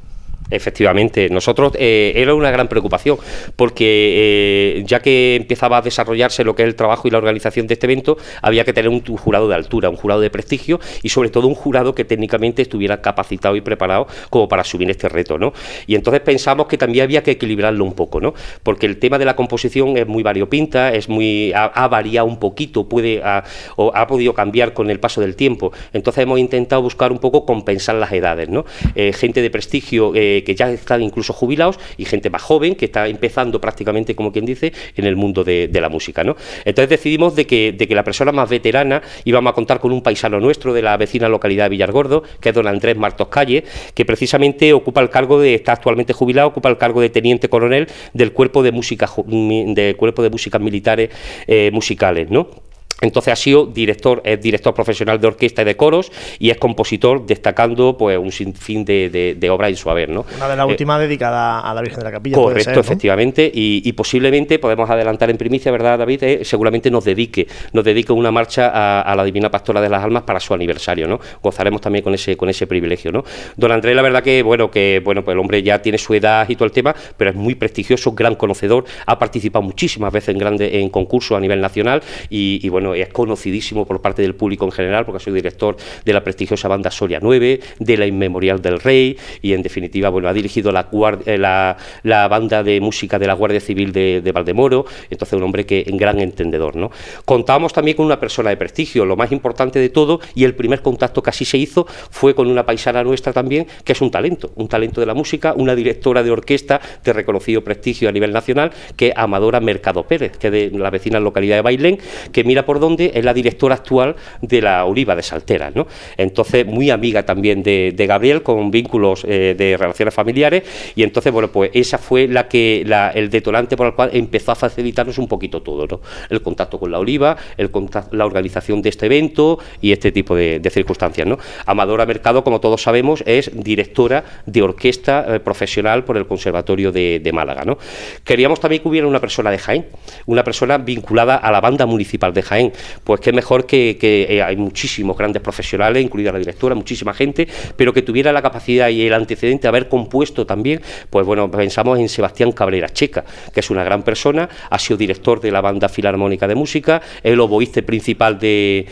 Efectivamente, nosotros eh, era una gran preocupación porque eh, ya que empezaba a desarrollarse lo que es el trabajo y la organización de este evento, había que tener un, jurado de altura, un jurado de prestigio y sobre todo un jurado que técnicamente estuviera capacitado y preparado como para asumir este reto, ¿no? Y entonces pensamos que también había que equilibrarlo un poco, ¿no? Porque el tema de la composición es muy variopinta, es muy ha, ha variado un poquito, puede ha, o ha podido cambiar con el paso del tiempo. Entonces hemos intentado buscar un poco compensar las edades, ¿no? Eh, gente de prestigio que ya están incluso jubilados y gente más joven que está empezando prácticamente, como quien dice, en el mundo de, la música, ¿no? Entonces decidimos de que, de que la persona más veterana íbamos a contar con un paisano nuestro de la vecina localidad de Villargordo, que es don Andrés Martos Calle, que precisamente ocupa el cargo de, está actualmente jubilado, ocupa el cargo de teniente coronel del cuerpo de música del cuerpo de músicas militares eh, musicales, ¿no? Entonces ha sido director, es director profesional de orquesta y de coros y es compositor destacando pues un sinfín de, de, de obras en su haber, ¿no? Una de las Eh, últimas dedicada a la Virgen de la Capilla. Correcto, ser, ¿no? efectivamente, y, y posiblemente podemos adelantar en primicia, ¿verdad, David? Eh, seguramente nos dedique, nos dedique una marcha a, a la Divina Pastora de las Almas para su aniversario, ¿no? Gozaremos también con ese, con ese privilegio, ¿no? Don Andrés, la verdad que, bueno, que bueno, pues el hombre ya tiene su edad y todo el tema, pero es muy prestigioso, gran conocedor, ha participado muchísimas veces en grandes en concursos a nivel nacional y, y, bueno, es conocidísimo por parte del público en general, porque ha sido director de la prestigiosa banda Soria 9, de la Inmemorial del Rey, y en definitiva, bueno, ha dirigido la, eh, la, banda de música de la Guardia Civil de, de Valdemoro, entonces un hombre que en gran entendedor, ¿no? Contábamos también con una persona de prestigio, lo más importante de todo, y el primer contacto que así se hizo fue con una paisana nuestra también, que es un talento, un talento de la música, una directora de orquesta de reconocido prestigio a nivel nacional, que es Amadora Mercado Pérez, que es de la vecina localidad de Bailén, que mira por Ordonde es la directora actual de la Oliva de Salteras, ¿no? Entonces, muy amiga también de, Gabriel, con vínculos eh, de relaciones familiares, y entonces, bueno, pues esa fue la que la, el detonante por el cual empezó a facilitarnos un poquito todo, ¿no? El contacto con la Oliva, el contacto, la organización de este evento y este tipo de, de circunstancias, ¿no? Amadora Mercado, como todos sabemos, es directora de orquesta eh, profesional por el Conservatorio de, de Málaga, ¿no? Queríamos también que hubiera una persona de Jaén, una persona vinculada a la banda municipal de Jaén, pues que mejor que, eh, hay muchísimos grandes profesionales, incluida la directora, muchísima gente, pero que tuviera la capacidad y el antecedente de haber compuesto también, pues bueno, pensamos en Sebastián Cabrera Checa, que es una gran persona, ha sido director de la banda filarmónica de música, el oboíste principal de,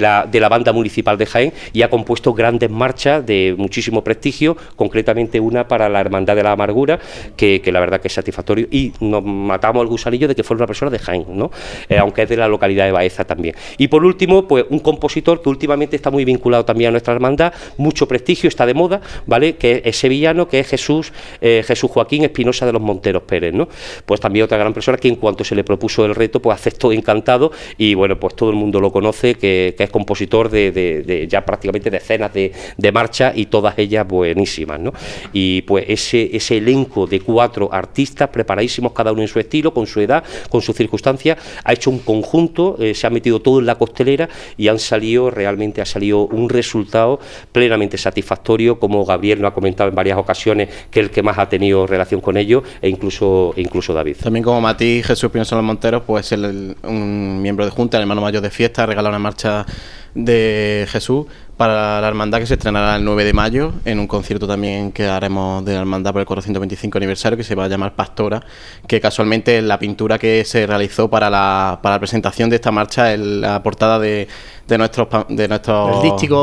la, banda municipal de Jaén y ha compuesto grandes marchas de muchísimo prestigio, concretamente una para la Hermandad de la Amargura, que, la verdad que es satisfactorio, y nos matamos el gusanillo de que fuera una persona de Jaén, ¿no? Eh, aunque es de la localidad de También. Y por último, pues un compositor que últimamente está muy vinculado también a nuestra hermandad, mucho prestigio, está de moda, ¿vale? Que es sevillano, que es Jesús, eh, Jesús Joaquín Espinosa de los Monteros Pérez, ¿no? Pues también otra gran persona que en cuanto se le propuso el reto, pues aceptó encantado y bueno, pues todo el mundo lo conoce, que, es compositor de, ya prácticamente decenas de, de marchas y todas ellas buenísimas, ¿no? Y pues ese, ese elenco de cuatro artistas preparadísimos, cada uno en su estilo, con su edad, con sus circunstancias, ha hecho un conjunto, eh, se ha metido todo en la costelera y han salido, realmente ha salido un resultado plenamente satisfactorio, como Gabriel nos ha comentado en varias ocasiones, que es el que más ha tenido relación con ellos, e incluso, incluso David. También como Mati Jesús Pinoza Los Monteros, pues el, un miembro de Junta, el hermano mayor de fiesta, regala una marcha de Jesús para la hermandad que se estrenará el 9 de mayo en un concierto también que haremos de la hermandad por el 425 aniversario que se va a llamar Pastora, que casualmente es la pintura que se realizó para la, para la presentación de esta marcha en la portada de, de nuestros de nuestros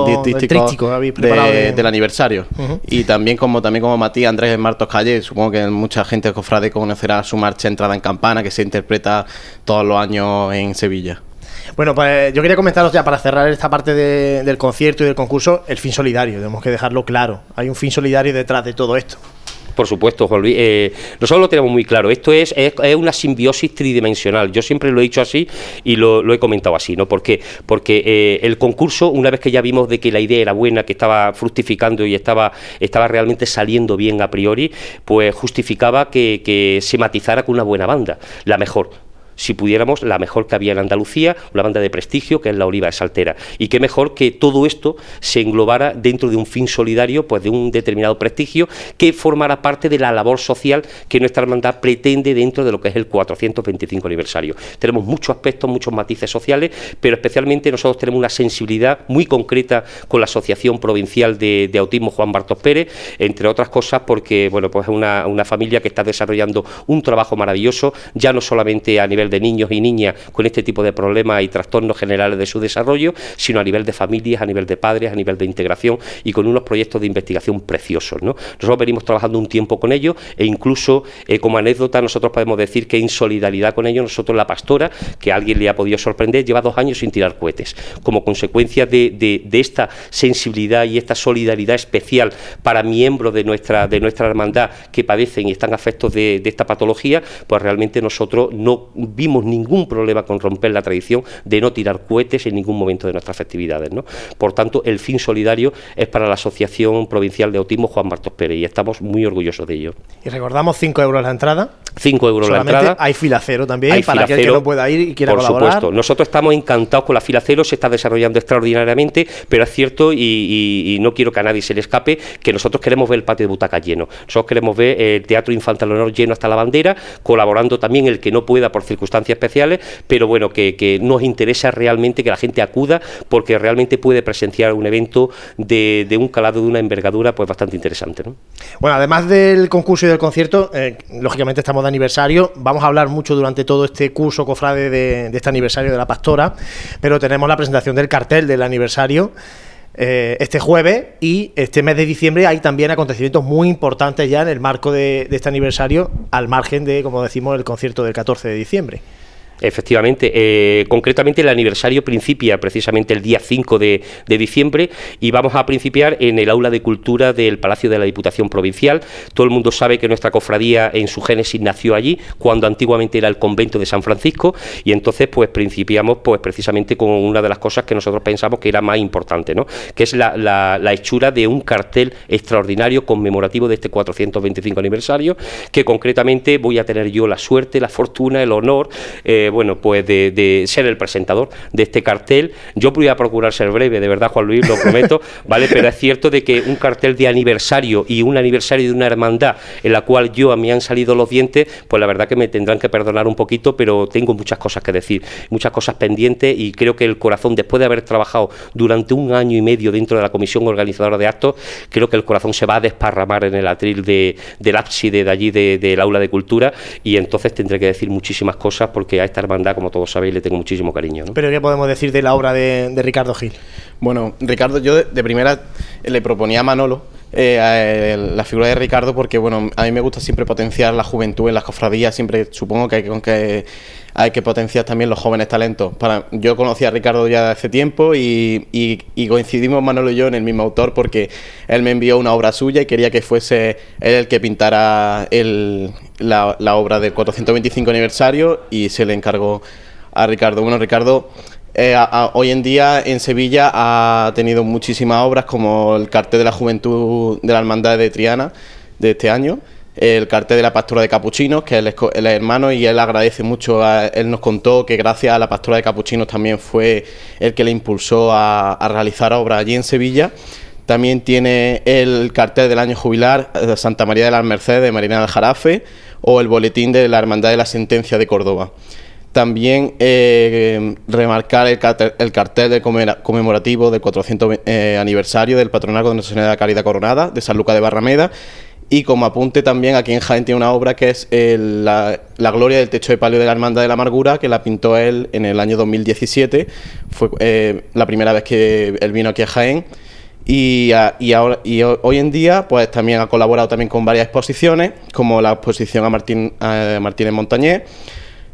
El dístico- preparado de- de- del aniversario. Y también como también como Matías Andrés Martos Calle, supongo que mucha gente cofrade conocerá su marcha Entrada en Campana, que se interpreta todos los años en Sevilla. Bueno, pues yo quería comentaros ya para cerrar esta parte de- del concierto y del concurso, el fin solidario, tenemos que dejarlo claro. Hay un fin solidario detrás de todo esto. Por supuesto, Juan Luis. eh, nosotros lo tenemos muy claro. Esto es, es, una simbiosis tridimensional. Yo siempre lo he dicho así y lo, he comentado así, ¿no? Porque, porque eh, el concurso, una vez que ya vimos de que la idea era buena, que estaba fructificando y estaba, estaba realmente saliendo bien a priori, pues justificaba que se matizara con una buena banda, la mejor si pudiéramos, la mejor que había en Andalucía, una banda de prestigio que es la Oliva de Saltera. Y qué mejor que todo esto se englobara dentro de un fin solidario, pues de un determinado prestigio, que formara parte de la labor social que nuestra hermandad pretende dentro de lo que es el 425 aniversario. Tenemos muchos aspectos, muchos matices sociales, pero especialmente nosotros tenemos una sensibilidad muy concreta con la Asociación Provincial de, de Autismo Juan Bartos Pérez, entre otras cosas porque, bueno, pues es una, una familia que está desarrollando un trabajo maravilloso, ya no solamente a nivel de niños y niñas con este tipo de problemas y trastornos generales de su desarrollo, sino a nivel de familias, a nivel de padres, a nivel de integración y con unos proyectos de investigación preciosos. ¿no? Nosotros venimos trabajando un tiempo con ellos e incluso eh, como anécdota nosotros podemos decir que en solidaridad con ellos nosotros la pastora, que a alguien le ha podido sorprender, lleva dos años sin tirar cohetes. Como consecuencia de, esta sensibilidad y esta solidaridad especial para miembros de nuestra, de nuestra hermandad que padecen y están afectos de, de esta patología, pues realmente nosotros no vimos ningún problema con romper la tradición de no tirar cohetes en ningún momento de nuestras festividades. ¿no? Por tanto, el fin solidario es para la Asociación Provincial de Autismo Juan Martos Pérez y estamos muy orgullosos de ello. Y recordamos 5 euros la entrada. 5 euros la Solamente entrada. hay fila cero también Hay para aquel que cero, no pueda ir y quiera por colaborar. supuesto. Nosotros estamos encantados con la fila cero, se está desarrollando extraordinariamente, pero es cierto y, y- y no quiero que a nadie se le escape que nosotros queremos ver el patio de butacas lleno. Nosotros queremos ver el Teatro Infantil Honor lleno hasta la bandera, colaborando también el que no pueda por circunstancias especiales, pero bueno, que, que nos interesa realmente que la gente acuda porque realmente puede presenciar un evento de, de un calado, de una envergadura pues bastante interesante. ¿no? Bueno, además del concurso y del concierto, eh, lógicamente estamos de aniversario. Vamos a hablar mucho durante todo este curso, cofrade, de, este aniversario de la Pastora. Pero tenemos la presentación del cartel del aniversario eh, este jueves y este mes de diciembre hay también acontecimientos muy importantes ya en el marco de, de este aniversario, al margen de, como decimos, el concierto del 14 de diciembre. Efectivamente, eh, concretamente el aniversario principia precisamente el día 5 de, diciembre y vamos a principiar en el aula de cultura del Palacio de la Diputación Provincial. Todo el mundo sabe que nuestra cofradía en su génesis nació allí, cuando antiguamente era el convento de San Francisco y entonces pues principiamos pues precisamente con una de las cosas que nosotros pensamos que era más importante, ¿no? que es la, la, la hechura de un cartel extraordinario conmemorativo de este 425 aniversario, que concretamente voy a tener yo la suerte, la fortuna, el honor, eh, bueno, pues de, de, ser el presentador de este cartel. Yo voy a procurar ser breve, de verdad, Juan Luis, lo prometo, ¿vale? Pero es cierto de que un cartel de aniversario y un aniversario de una hermandad en la cual yo a mí han salido los dientes, pues la verdad que me tendrán que perdonar un poquito, pero tengo muchas cosas que decir, muchas cosas pendientes y creo que el corazón, después de haber trabajado durante un año y medio dentro de la comisión organizadora de actos, creo que el corazón se va a desparramar en el atril de, del ábside de allí del de, aula de cultura y entonces tendré que decir muchísimas cosas porque a esta hermandad, como todos sabéis, le tengo muchísimo cariño. ¿no? Pero ¿qué podemos decir de la obra de, de Ricardo Gil? Bueno, Ricardo, yo de, de primera le proponía a Manolo eh, la figura de Ricardo porque bueno a mí me gusta siempre potenciar la juventud en las cofradías siempre supongo que hay que, hay que potenciar también los jóvenes talentos. Para yo conocí a Ricardo ya hace tiempo y, y, y, coincidimos Manolo y yo en el mismo autor porque él me envió una obra suya y quería que fuese él el que pintara el, la, la obra del 425 aniversario y se le encargó a Ricardo. Bueno Ricardo eh, hoy en día en Sevilla ha tenido muchísimas obras como el cartel de la Juventud de la Hermandad de Triana de este año, el cartel de la Pastora de Capuchinos, que es, él es hermano y él agradece mucho, a, él nos contó que gracias a la Pastora de Capuchinos también fue el que le impulsó a, a realizar obras allí en Sevilla. También tiene el cartel del año jubilar de Santa María de las Mercedes de Marina del Jarafe o el boletín de la Hermandad de la Sentencia de Córdoba. También eh, remarcar el cartel, el cartel del conmemorativo del 400 eh, aniversario del patronato de Nuestra Señora de la Caridad Coronada de San Lucas de Barrameda. Y como apunte también aquí en Jaén tiene una obra que es el, la, la, gloria del techo de palio de la Hermandad de la Amargura, que la pintó él en el año 2017. Fue eh, la primera vez que él vino aquí a Jaén. Y, y, ahora, y hoy en día pues también ha colaborado también con varias exposiciones, como la exposición a Martín, a Martínez Montañés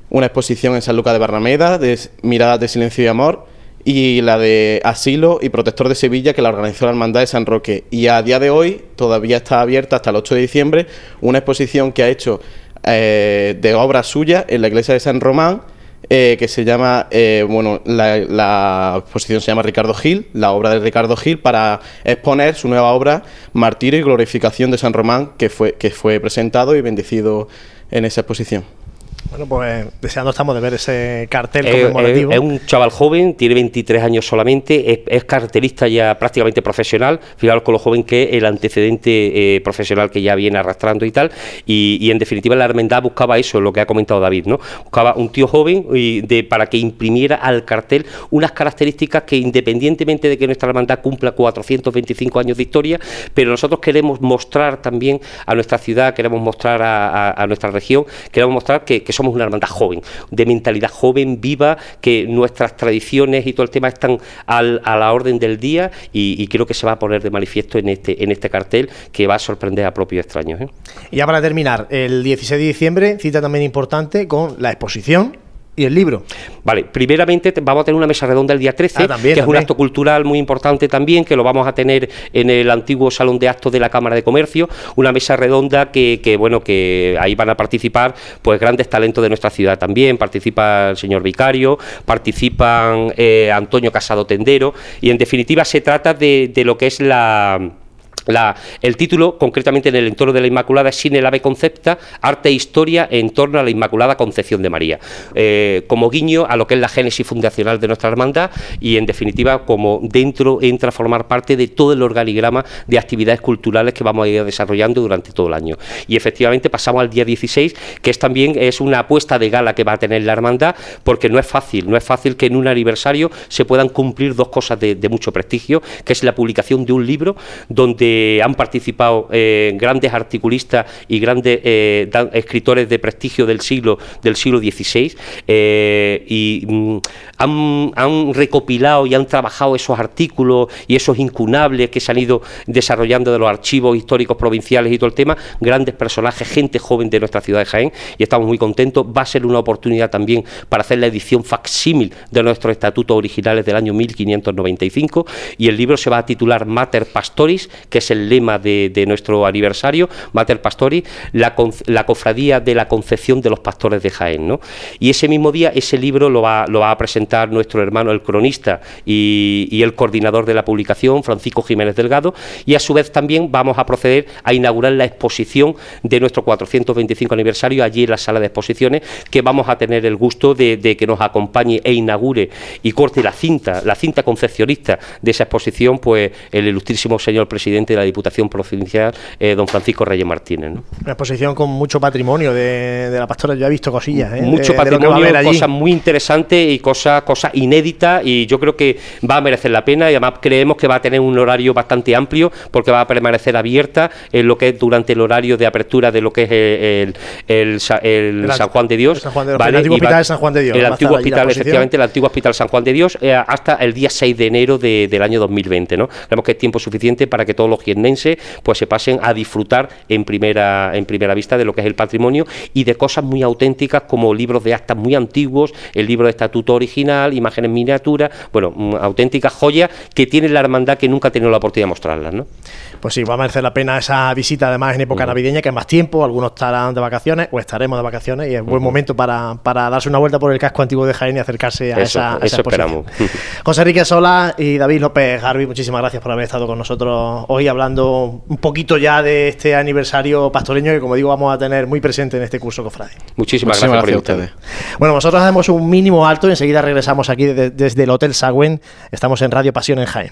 una exposición en San Lucas de Barrameda de Miradas de Silencio y Amor y la de Asilo y Protector de Sevilla que la organizó la Hermandad de San Roque. Y a día de hoy todavía está abierta hasta el 8 de diciembre una exposición que ha hecho eh, de obras suyas en la iglesia de San Román. Eh, que se llama, eh, bueno, la, la, exposición se llama Ricardo Gil, la obra de Ricardo Gil, para exponer su nueva obra, Martirio y Glorificación de San Román, que fue, que fue presentado y bendecido en esa exposición. Bueno, pues deseando estamos de ver ese cartel eh, conmemorativo. Es un chaval joven, tiene 23 años solamente, es, es, cartelista ya prácticamente profesional, fijaros con lo joven que es el antecedente eh, profesional que ya viene arrastrando y tal, y, y, en definitiva la hermandad buscaba eso, lo que ha comentado David, ¿no? Buscaba un tío joven y de, para que imprimiera al cartel unas características que independientemente de que nuestra hermandad cumpla 425 años de historia, pero nosotros queremos mostrar también a nuestra ciudad, queremos mostrar a, a, a nuestra región, queremos mostrar que, que somos una hermandad joven, de mentalidad joven, viva, que nuestras tradiciones y todo el tema están al, a la orden del día y, creo que se va a poner de manifiesto en este, este cartel que va a sorprender a propios extraños. ¿eh? Y ya para terminar, el 16 de diciembre, cita también importante con la exposición y el libro. Vale, primeramente vamos a tener una mesa redonda el día 13, ah, también, que también. es un acto cultural muy importante también, que lo vamos a tener en el antiguo salón de actos de la Cámara de Comercio, una mesa redonda que, que bueno, que ahí van a participar pues grandes talentos de nuestra ciudad también, participa el señor Vicario, participan eh, Antonio Casado Tendero, y en definitiva se trata de, de lo que es la la, el título, concretamente en el entorno de la Inmaculada, es Sine Lave Concepta, Arte e Historia en torno a la Inmaculada Concepción de María, eh, como guiño a lo que es la génesis fundacional de nuestra hermandad y, en definitiva, como dentro entra a formar parte de todo el organigrama de actividades culturales que vamos a ir desarrollando durante todo el año. Y, efectivamente, pasamos al día 16, que es también es una apuesta de gala que va a tener la hermandad, porque no es fácil, no es fácil que en un aniversario se puedan cumplir dos cosas de, de mucho prestigio, que es la publicación de un libro donde han participado eh, grandes articulistas y grandes eh, escritores de prestigio del siglo del siglo XVI eh, y mm, han, han recopilado y han trabajado esos artículos y esos incunables que se han ido desarrollando de los archivos históricos provinciales y todo el tema, grandes personajes, gente joven de nuestra ciudad de Jaén y estamos muy contentos. Va a ser una oportunidad también para hacer la edición facsímil de nuestros estatutos originales del año 1595 y el libro se va a titular Mater Pastoris, que es el lema de, nuestro aniversario, Mater Pastoris, la, cofradía de la concepción de los pastores de Jaén. ¿no? Y ese mismo día ese libro lo va, a presentar nuestro hermano el cronista y, y el coordinador de la publicación, Francisco Jiménez Delgado, y a su vez también vamos a proceder a inaugurar la exposición de nuestro 425 aniversario allí en la sala de exposiciones, que vamos a tener el gusto de, de que nos acompañe e inaugure y corte la cinta, la cinta concepcionista de esa exposición, pues el ilustrísimo señor presidente de la Diputación Provincial, eh, don Francisco Reyes Martínez. ¿no? Una exposición con mucho patrimonio de, de la pastora. Yo he visto cosillas, ¿eh? mucho de, patrimonio, cosas muy interesantes y cosas cosas inéditas y yo creo que va a merecer la pena y además creemos que va a tener un horario bastante amplio porque va a permanecer abierta en lo que es durante el horario de apertura de lo que es el, el, el Sa- el El San Juan de Dios. el antiguo hospital de San Juan de Dios, El antiguo hospital, efectivamente, el antiguo hospital San Juan de Dios eh, hasta el día 6 de enero de- del año 2020. ¿no? Creemos que es tiempo suficiente para que todos los jiennenses pues, se pasen a disfrutar en primera, en primera vista de lo que es el patrimonio y de cosas muy auténticas como libros de actas muy antiguos, el libro de estatuto original, imágenes miniaturas, bueno, mm, auténticas joyas que tiene la hermandad que nunca ha tenido la oportunidad de mostrarlas. ¿no? Pues sí, va a merecer la pena esa visita, además en época navideña, que es más tiempo, algunos estarán de vacaciones o estaremos de vacaciones y es buen momento para, para darse una vuelta por el casco antiguo de Jaén y acercarse a Eso- esa, a esa eso exposición. esperamos. José Enrique Sola y David López Garbi, muchísimas gracias por haber estado con nosotros hoy hablando un poquito ya de este aniversario pastoreño que como digo vamos a tener muy presente en este curso cofrade. Muchísimas, Muchísimas gracias, por a ustedes. Bueno, nosotros hacemos un mínimo alto y enseguida regresamos aquí de- desde el Hotel Sagüen. Estamos en Radio Pasión en Jaén.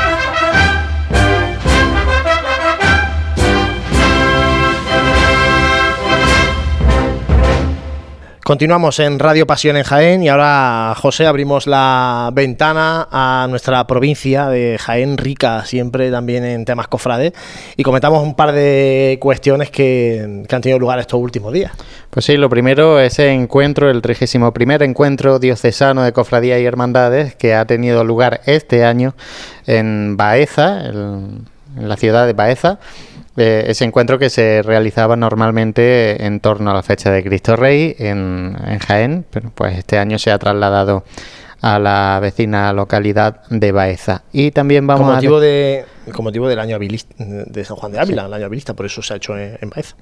Continuamos en Radio Pasión en Jaén y ahora, José, abrimos la ventana a nuestra provincia de Jaén, rica siempre también en temas cofrades, y comentamos un par de cuestiones que, que han tenido lugar estos últimos días. Pues sí, lo primero, ese encuentro, el 31 encuentro diocesano de cofradías y hermandades que ha tenido lugar este año en Baeza, en la ciudad de Baeza. Eh, ese encuentro que se realizaba normalmente en torno a la fecha de Cristo Rey en, en Jaén, pero pues este año se ha trasladado a la vecina localidad de Baeza. Y también vamos Con a... motivo, de, con motivo del año habilista, de San Juan de Ávila, el año habilista, por eso se ha hecho en, en Baeza.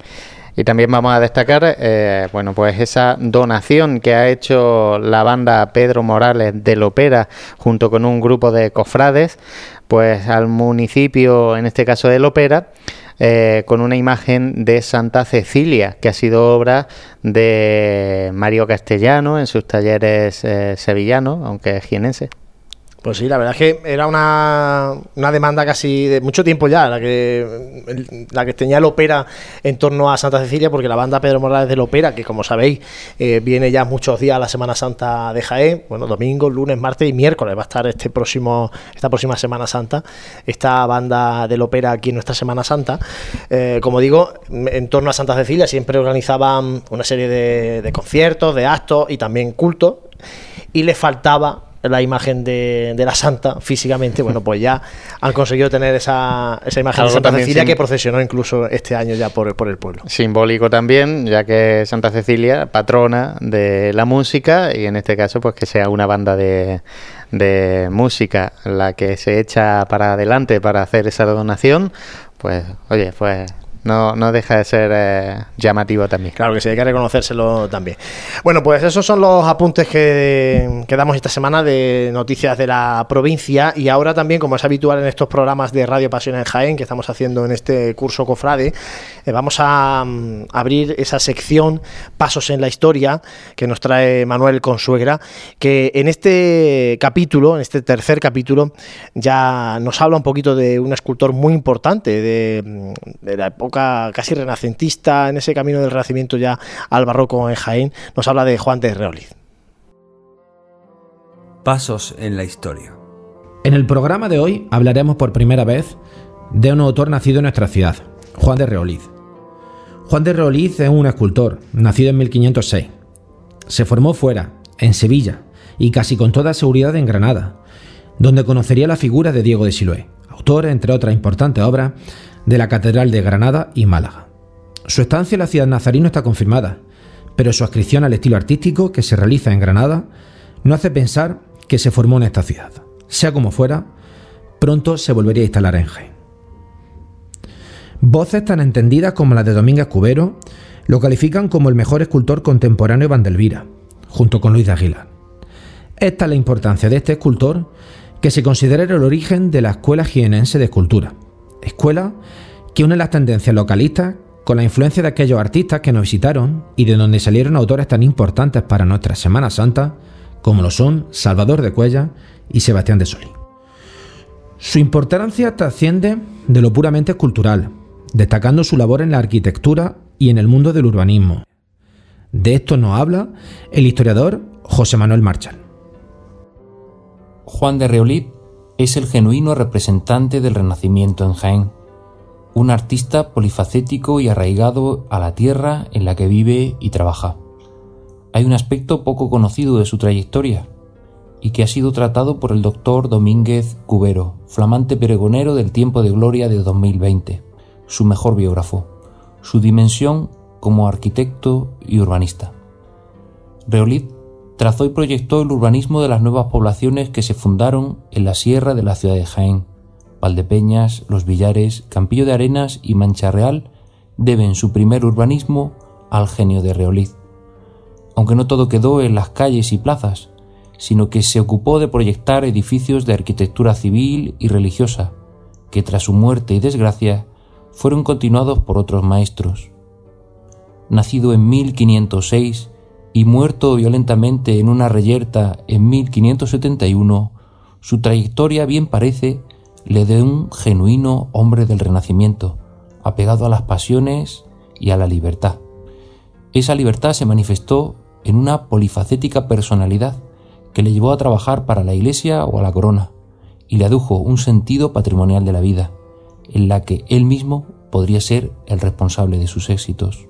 Y también vamos a destacar, eh, bueno, pues esa donación que ha hecho la banda Pedro Morales del Opera junto con un grupo de cofrades, pues al municipio, en este caso del Opera, eh, con una imagen de Santa Cecilia, que ha sido obra de Mario Castellano en sus talleres eh, sevillanos, aunque es. Pues sí, la verdad es que era una, una demanda casi de mucho tiempo ya, la que, la que tenía el ópera en torno a Santa Cecilia, porque la banda Pedro Morales del ópera, que como sabéis, eh, viene ya muchos días a la Semana Santa de Jaén, bueno, domingo, lunes, martes y miércoles va a estar este próximo, esta próxima Semana Santa, esta banda del ópera aquí en nuestra Semana Santa. Eh, como digo, en torno a Santa Cecilia siempre organizaban una serie de, de conciertos, de actos y también cultos, y le faltaba la imagen de, de la santa físicamente, bueno, pues ya han conseguido tener esa, esa imagen de Santa Cecilia que procesionó incluso este año ya por, por el pueblo. Simbólico también, ya que Santa Cecilia, patrona de la música, y en este caso, pues que sea una banda de, de música la que se echa para adelante para hacer esa donación, pues, oye, pues no, no deja de ser eh, llamativo también. Claro que sí, hay que reconocérselo también. Bueno, pues esos son los apuntes que, que damos esta semana de noticias de la provincia y ahora también, como es habitual en estos programas de Radio Pasión en Jaén que estamos haciendo en este curso Cofrade, eh, vamos a mm, abrir esa sección Pasos en la Historia que nos trae Manuel Consuegra, que en este capítulo, en este tercer capítulo, ya nos habla un poquito de un escultor muy importante de, mm, de la época casi renacentista, en ese camino del renacimiento ya al barroco en Jaén, nos habla de Juan de Reoliz. Pasos en la historia. En el programa de hoy hablaremos por primera vez de un autor nacido en nuestra ciudad, Juan de Reoliz. Juan de Reoliz es un escultor, nacido en 1506. Se formó fuera, en Sevilla, y casi con toda seguridad en Granada, donde conocería la figura de Diego de Siloé, autor, entre otras importantes obras, de la Catedral de Granada y Málaga. Su estancia en la ciudad nazarino está confirmada, pero su adscripción al estilo artístico que se realiza en Granada no hace pensar que se formó en esta ciudad. Sea como fuera, pronto se volvería a instalar en Jaén. Voces tan entendidas como las de Domínguez Cubero lo califican como el mejor escultor contemporáneo de Vandelvira, junto con Luis de Aguilar. Esta es la importancia de este escultor que se considera el origen de la Escuela Jienense de Escultura, escuela que une las tendencias localistas con la influencia de aquellos artistas que nos visitaron y de donde salieron autores tan importantes para nuestra Semana Santa como lo son Salvador de Cuella y Sebastián de Solí. Su importancia trasciende de lo puramente cultural, destacando su labor en la arquitectura y en el mundo del urbanismo. De esto nos habla el historiador José Manuel Marchal. Juan de Reolid es el genuino representante del Renacimiento en Jaén, un artista polifacético y arraigado a la tierra en la que vive y trabaja. Hay un aspecto poco conocido de su trayectoria y que ha sido tratado por el doctor Domínguez Cubero, flamante pregonero del tiempo de gloria de 2020, su mejor biógrafo, su dimensión como arquitecto y urbanista. Trazó y proyectó el urbanismo de las nuevas poblaciones que se fundaron en la sierra de la ciudad de Jaén. Valdepeñas, Los Villares, Campillo de Arenas y Mancha Real deben su primer urbanismo al genio de Reolid. Aunque no todo quedó en las calles y plazas, sino que se ocupó de proyectar edificios de arquitectura civil y religiosa, que tras su muerte y desgracia fueron continuados por otros maestros. Nacido en 1506, y muerto violentamente en una reyerta en 1571, su trayectoria bien parece le de un genuino hombre del Renacimiento, apegado a las pasiones y a la libertad. Esa libertad se manifestó en una polifacética personalidad que le llevó a trabajar para la Iglesia o a la corona, y le adujo un sentido patrimonial de la vida, en la que él mismo podría ser el responsable de sus éxitos.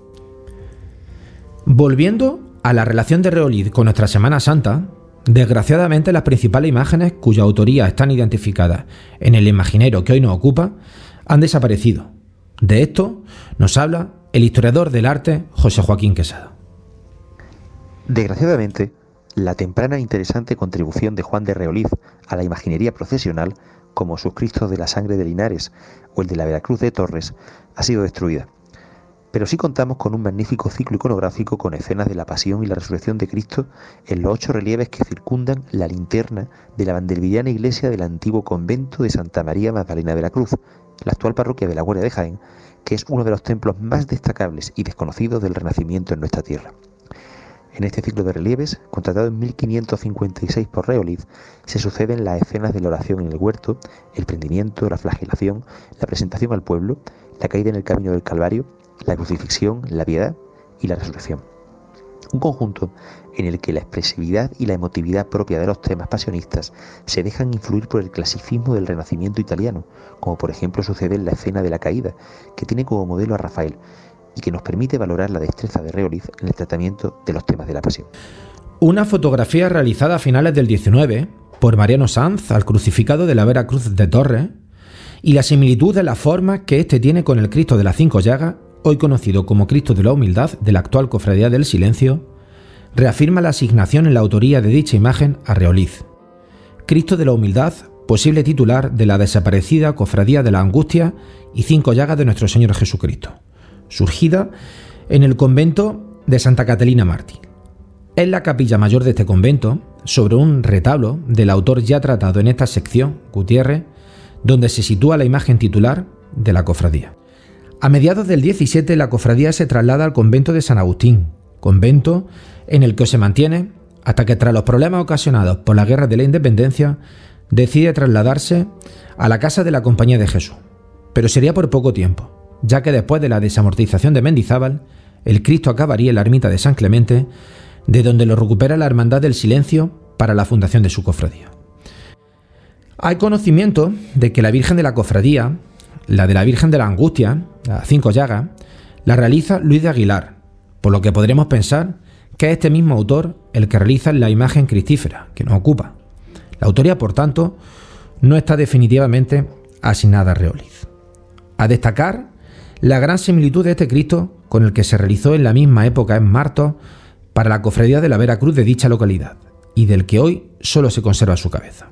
Volviendo a la relación de Reolid con nuestra Semana Santa, desgraciadamente las principales imágenes cuya autoría están identificadas en el imaginero que hoy nos ocupa han desaparecido. De esto nos habla el historiador del arte José Joaquín Quesada. Desgraciadamente, la temprana e interesante contribución de Juan de Reolid a la imaginería procesional, como sus Cristos de la Sangre de Linares o el de la Veracruz de Torres, ha sido destruida pero sí contamos con un magnífico ciclo iconográfico con escenas de la pasión y la resurrección de Cristo en los ocho relieves que circundan la linterna de la bandervillana iglesia del antiguo convento de Santa María Magdalena de la Cruz, la actual parroquia de la Guardia de Jaén, que es uno de los templos más destacables y desconocidos del Renacimiento en nuestra tierra. En este ciclo de relieves, contratado en 1556 por Reolid, se suceden las escenas de la oración en el huerto, el prendimiento, la flagelación, la presentación al pueblo, la caída en el camino del Calvario, la crucifixión, la piedad y la resurrección. Un conjunto en el que la expresividad y la emotividad propia de los temas pasionistas se dejan influir por el clasicismo del Renacimiento italiano, como por ejemplo sucede en la escena de la caída, que tiene como modelo a Rafael y que nos permite valorar la destreza de Reoliz en el tratamiento de los temas de la pasión. Una fotografía realizada a finales del 19 por Mariano Sanz al crucificado de la Vera Cruz de Torres y la similitud de la forma que éste tiene con el Cristo de las Cinco Llagas hoy conocido como Cristo de la Humildad de la actual Cofradía del Silencio, reafirma la asignación en la autoría de dicha imagen a Reoliz. Cristo de la Humildad, posible titular de la desaparecida Cofradía de la Angustia y Cinco Llagas de nuestro Señor Jesucristo, surgida en el convento de Santa Catalina Martí. Es la capilla mayor de este convento, sobre un retablo del autor ya tratado en esta sección, Gutiérrez, donde se sitúa la imagen titular de la cofradía. A mediados del 17 la cofradía se traslada al convento de San Agustín, convento en el que se mantiene hasta que tras los problemas ocasionados por la Guerra de la Independencia decide trasladarse a la casa de la Compañía de Jesús. Pero sería por poco tiempo, ya que después de la desamortización de Mendizábal, el Cristo acabaría en la ermita de San Clemente, de donde lo recupera la Hermandad del Silencio para la fundación de su cofradía. Hay conocimiento de que la Virgen de la Cofradía, la de la Virgen de la Angustia, la Cinco Llagas, la realiza Luis de Aguilar, por lo que podremos pensar que es este mismo autor el que realiza la imagen cristífera que nos ocupa. La autoría, por tanto, no está definitivamente asignada a Reoliz. A destacar la gran similitud de este Cristo con el que se realizó en la misma época en Martos para la cofradía de la Veracruz de dicha localidad, y del que hoy solo se conserva su cabeza.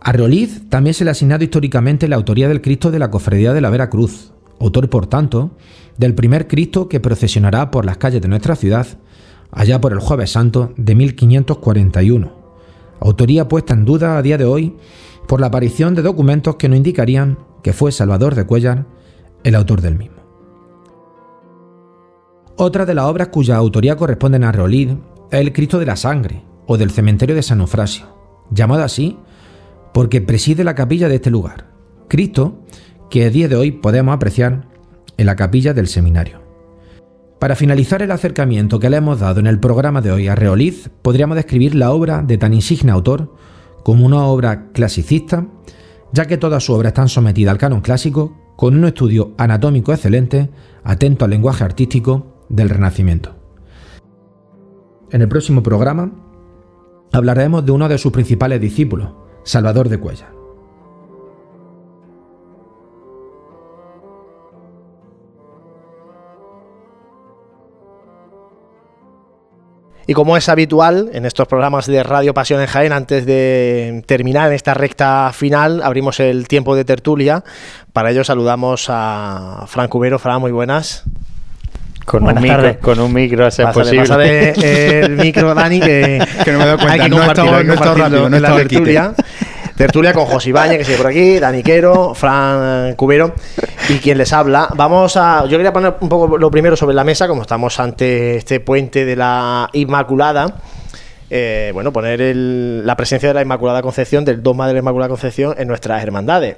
A Reoliz también se le ha asignado históricamente la autoría del Cristo de la cofradía de la Veracruz, autor, por tanto, del primer Cristo que procesionará por las calles de nuestra ciudad allá por el jueves santo de 1541, autoría puesta en duda a día de hoy por la aparición de documentos que nos indicarían que fue Salvador de Cuellar el autor del mismo. Otra de las obras cuya autoría corresponde a Reolid es el Cristo de la Sangre, o del cementerio de San Eufrasio, llamado así porque preside la capilla de este lugar, Cristo que a día de hoy podemos apreciar en la capilla del seminario. Para finalizar el acercamiento que le hemos dado en el programa de hoy a Reoliz, podríamos describir la obra de tan insigne autor como una obra clasicista, ya que toda su obra está sometida al canon clásico, con un estudio anatómico excelente, atento al lenguaje artístico del Renacimiento. En el próximo programa hablaremos de uno de sus principales discípulos, Salvador de Cuellar. Y como es habitual en estos programas de Radio Pasión en Jaén, antes de terminar en esta recta final, abrimos el tiempo de tertulia. Para ello saludamos a Fran Cubero. Fran, muy buenas. Con un, micro, con un micro, es posible. Pásale el micro, Dani, que, que no me doy cuenta. Hay que no estado, no he estado rápido, no he en la tertulia. Tertulia con José Ibañez, que sigue por aquí, Dani Quero, Fran Cubero y quien les habla. Vamos a. Yo quería poner un poco lo primero sobre la mesa, como estamos ante este puente de la Inmaculada. eh, bueno, poner la presencia de la Inmaculada Concepción, del dogma de la Inmaculada Concepción en nuestras hermandades.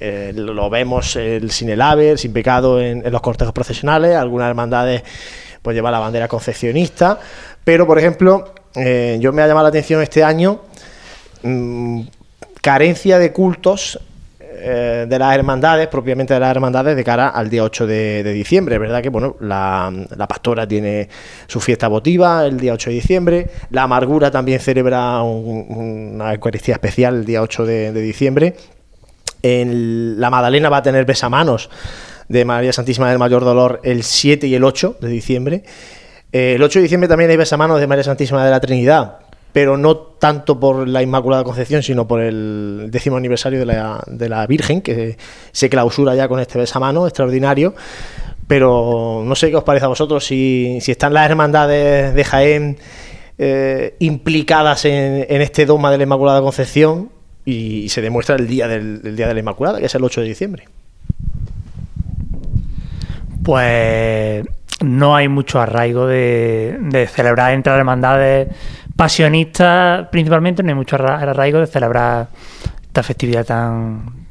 Eh, lo vemos sin el ave, el sin pecado en, los cortejos procesionales, algunas hermandades pues llevan la bandera concepcionista, pero por ejemplo, eh, yo me ha llamado la atención este año mm, carencia de cultos eh, de las hermandades, propiamente de las hermandades, de cara al día 8 de, diciembre. Es verdad que bueno, la, pastora tiene su fiesta votiva el día 8 de diciembre, la amargura también celebra un- una Eucaristía especial el día 8 de, diciembre. La Madalena va a tener besamanos de María Santísima del Mayor Dolor el 7 y el 8 de diciembre. Eh, el 8 de diciembre también hay besamanos de María Santísima de la Trinidad, pero no tanto por la Inmaculada Concepción, sino por el décimo aniversario de la, de la Virgen, que se clausura ya con este besamano extraordinario. Pero no sé qué os parece a vosotros, si, si están las hermandades de Jaén eh, implicadas en, en este dogma de la Inmaculada Concepción y, se demuestra el día, del, el día de la Inmaculada, que es el 8 de diciembre. Pues no hay mucho arraigo de, de celebrar entre hermandades pasionistas, principalmente no hay mucho arra- arraigo de celebrar esta festividad tan,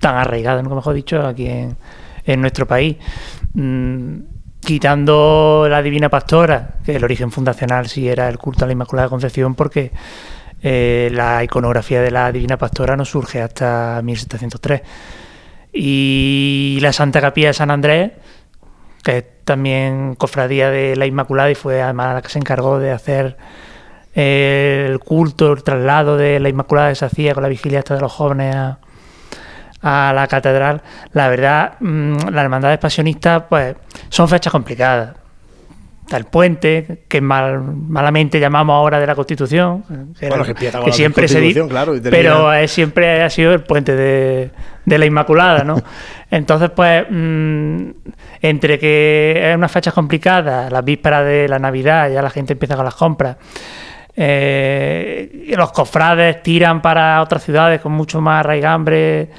tan arraigada, nunca mejor dicho, aquí en, nuestro país. Mm, quitando la Divina Pastora, que el origen fundacional sí era el culto a la Inmaculada Concepción, porque eh, la iconografía de la Divina Pastora no surge hasta 1703. Y la Santa Capilla de San Andrés, que es también cofradía de la Inmaculada y fue además la que se encargó de hacer el culto, el traslado de la Inmaculada que se hacía con la vigilia de los jóvenes a, a la catedral. La verdad, mm, las hermandades pasionistas, pues, son fechas complicadas. Está el puente, que mal- malamente llamamos ahora de la Constitución, que, Bueno, siempre se di- Constitución, claro, pero eh, siempre ha sido el puente de, de la Inmaculada, ¿no? Entonces, pues, mm, entre que es unas fechas complicadas, las vísperas de la Navidad, ya la gente empieza con las compras, eh, los cofrades tiran para otras ciudades con mucho más arraigambre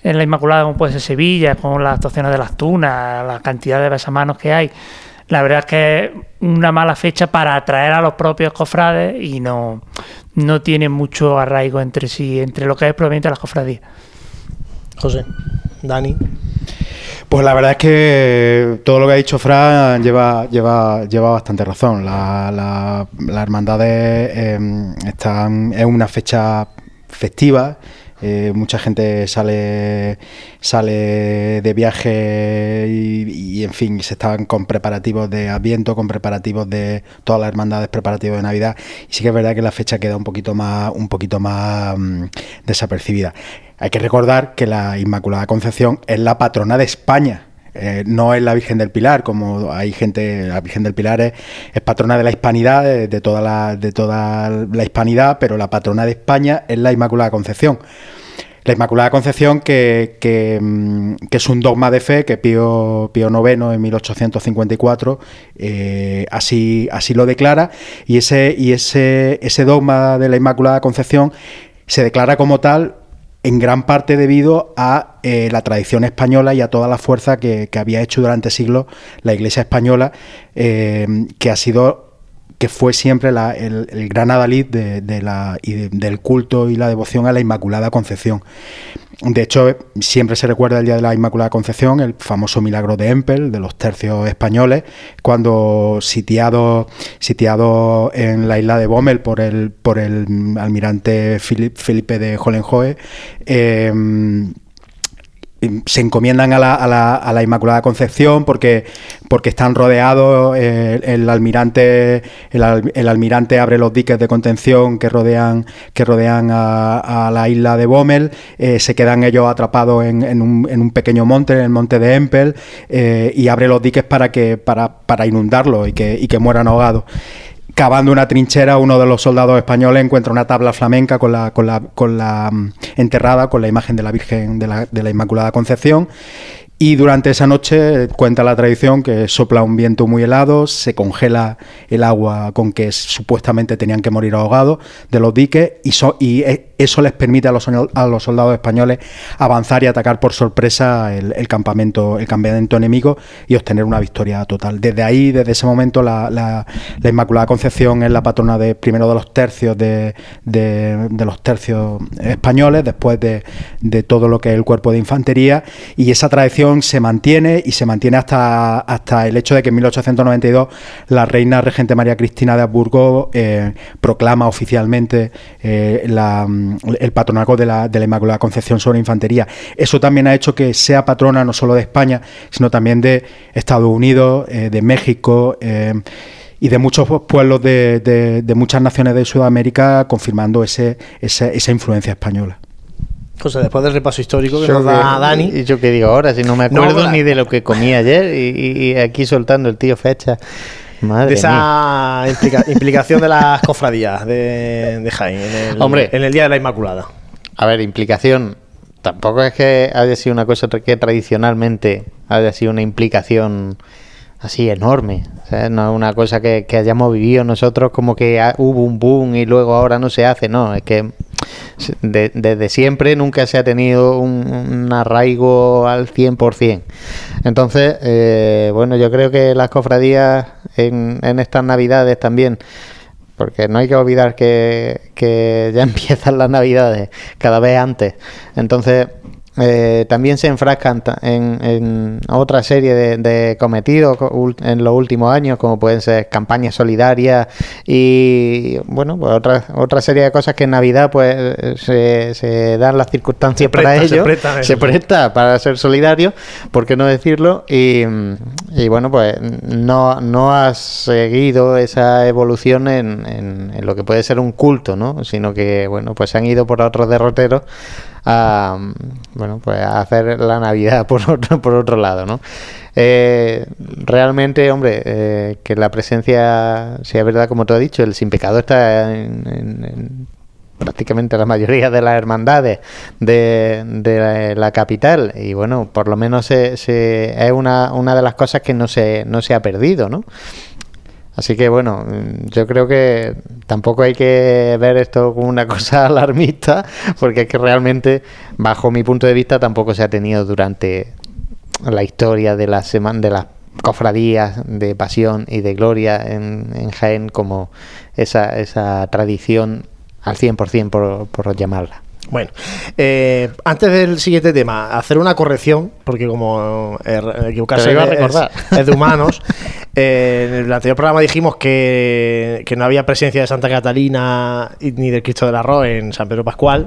en la Inmaculada, como puede ser Sevilla, con las actuaciones de las tunas, la cantidad de besamanos que hay. La verdad es que es una mala fecha para atraer a los propios cofrades y no, no tiene mucho arraigo entre sí, entre lo que es probablemente las cofradías. José, Dani. Pues la verdad es que todo lo que ha dicho Fran lleva, lleva, lleva bastante razón. La, la, las hermandades eh, están, es una fecha festiva. eh, mucha gente sale sale de viaje y, y, en fin se están con preparativos de Adviento, con preparativos de todas las hermandades preparativos de Navidad y sí que es verdad que la fecha queda un poquito más un poquito más mm, desapercibida. Hay que recordar que la Inmaculada Concepción es la patrona de España. Eh, no es la Virgen del Pilar, como hay gente, la Virgen del Pilar es, patrona de la hispanidad, de, toda la, hispanidad, pero la patrona de España es la Inmaculada Concepción. La Inmaculada Concepción, que, mm, es un dogma de fe que Pío, Pío IX en 1854 eh, así, así lo declara, y, ese, y ese, ese dogma de la Inmaculada Concepción se declara como tal en gran parte debido a eh, la tradición española y a toda la fuerza que, había hecho durante siglos la Iglesia española, eh, que ha sido que fue siempre el, gran adalid del culto y la devoción a la Inmaculada Concepción. De hecho, siempre se recuerda el Día de la Inmaculada Concepción, el famoso milagro de Empel, de los tercios españoles, cuando sitiado, en la isla de Bommel por el, por el almirante Felipe de Hohenlohe, eh, se encomiendan a la, a, la, a la, Inmaculada Concepción porque, porque están rodeados, eh, el almirante el, almirante abre los diques de contención que rodean, que rodean a, a la isla de Bommel, eh, se quedan ellos atrapados en, en, un, en, un, pequeño monte, en el monte de Empel, eh, y abre los diques para, que, para, para inundarlo y que, y que mueran ahogados cavando una trinchera, uno de los soldados españoles encuentra una tabla flamenca con la, con la, con la enterrada con la imagen de la Virgen de la, de la Inmaculada Concepción. Y durante esa noche cuenta la tradición que sopla un viento muy helado, se congela el agua con que supuestamente tenían que morir ahogados de los diques y, so, y eso les permite a los, soldados españoles avanzar y atacar por sorpresa el, el, campamento, el campamento enemigo y obtener una victoria total. Desde ahí, desde ese momento, la, la, la Inmaculada Concepción es la patrona de primero de los tercios de, de, de los tercios españoles, después de, de, todo lo que es el cuerpo de infantería, y esa tradición se mantiene y se mantiene hasta, hasta el hecho de que en 1892 la reina regente María Cristina de Habsburgo eh, proclama oficialmente eh, la el patronato de la, de la Inmaculada Concepción sobre Infantería. Eso también ha hecho que sea patrona no solo de España, sino también de Estados Unidos, eh, de México y de muchos pueblos de, de, muchas naciones de Sudamérica, confirmando ese, esa influencia española. José, después del repaso histórico que yo nos da que, Dani. ¿Y yo qué digo ahora? Si no me acuerdo no, ni de lo que comí ayer y, y, aquí soltando el tío fecha. Madre de esa implica, implicación de las cofradías de, de Jaén en el, Hombre, en el Día de la Inmaculada. A ver, implicación. Tampoco es que haya sido una cosa que tradicionalmente haya sido una implicación así enorme. O sea, no es una cosa que, que, hayamos vivido nosotros como que hubo un boom y luego ahora no se hace. No, es que de, desde siempre nunca se ha tenido un, arraigo al 100%. Entonces, eh, bueno, yo creo que las cofradías en, en estas navidades también porque no hay que olvidar que, que, ya empiezan las navidades cada vez antes. Entonces, eh, también se enfrascan en, en otra serie de, de, cometidos en los últimos años, como pueden ser campañas solidarias y, bueno, pues otra, otra serie de cosas que en Navidad pues se, se dan las circunstancias se presta, para ello. Se presta, se presta, para ser solidario, ¿por qué no decirlo? Y, y bueno, pues no, no ha seguido esa evolución en, en, en, lo que puede ser un culto, ¿no? Sino que, bueno, pues se han ido por otros derroteros a, bueno, pues a hacer la Navidad por otro, por otro lado, ¿no? Eh, realmente, hombre, eh, que la presencia sea verdad, como tú has dicho, el sin pecado está en, en, en prácticamente la mayoría de las hermandades de, de, la capital y bueno, por lo menos se, se, es una, una de las cosas que no se, no se ha perdido, ¿no? Así que bueno, yo creo que tampoco hay que ver esto como una cosa alarmista, porque es que realmente, bajo mi punto de vista, tampoco se ha tenido durante la historia de la semana de las cofradías de pasión y de gloria en, en Jaén como esa, esa tradición al 100% por, por llamarla. Bueno, eh, antes del siguiente tema, hacer una corrección, porque como eh, equivocarse iba a recordar. Es, de humanos. Eh, en el anterior programa dijimos que, que no había presencia de Santa Catalina ni del Cristo del Arroz en San Pedro Pascual,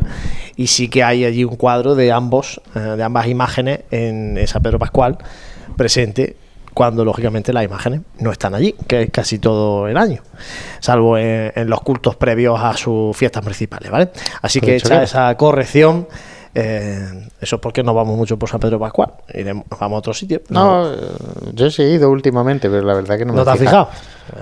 y sí que hay allí un cuadro de ambos, eh, de ambas imágenes en, en San Pedro Pascual presente cuando lógicamente las imágenes no están allí, que es casi todo el año, salvo en, en los cultos previos a sus fiestas principales, ¿vale? Así que Dicho hecha que- esa corrección, eh, eso es porque no vamos mucho por San Pedro Pascual, iremos, vamos a otro sitio. No, eh, yo sí he ido últimamente, pero la verdad que no, ¿No me te he has fijado?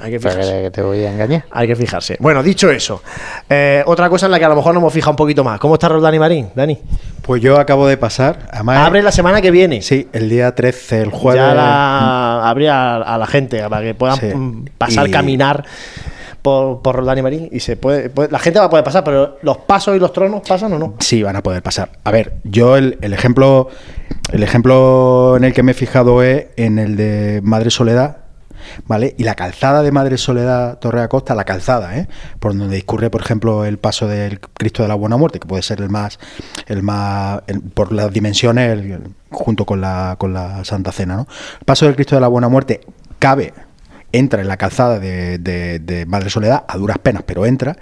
Hay que fijarse. que te voy a engañar. Hay que fijarse. Bueno, dicho eso, eh, otra cosa en la que a lo mejor nos hemos fijado un poquito más. ¿Cómo está Roldán y Marín, Dani? Pues yo acabo de pasar. Además, Abre la semana que viene. Sí, el día 13, el jueves. Ya la, abre a, a la gente, para que puedan Sí. pasar, Y- caminar por, por y Marín. Y se puede, puede- la gente va a poder pasar, pero los pasos y los tronos pasan o no. Sí, van a poder pasar. A ver, yo el, el ejemplo el ejemplo en el que me he fijado es en el de Madre Soledad, ¿vale? Y la calzada de Madre Soledad Torre Acosta, la calzada, ¿eh? Por donde discurre, por ejemplo, el paso del Cristo de la Buena Muerte, que puede ser el más el más por las dimensiones junto con la con la Santa Cena, ¿no? El paso del Cristo de la Buena Muerte cabe entra en la calzada de, Madre Soledad a duras penas, pero entra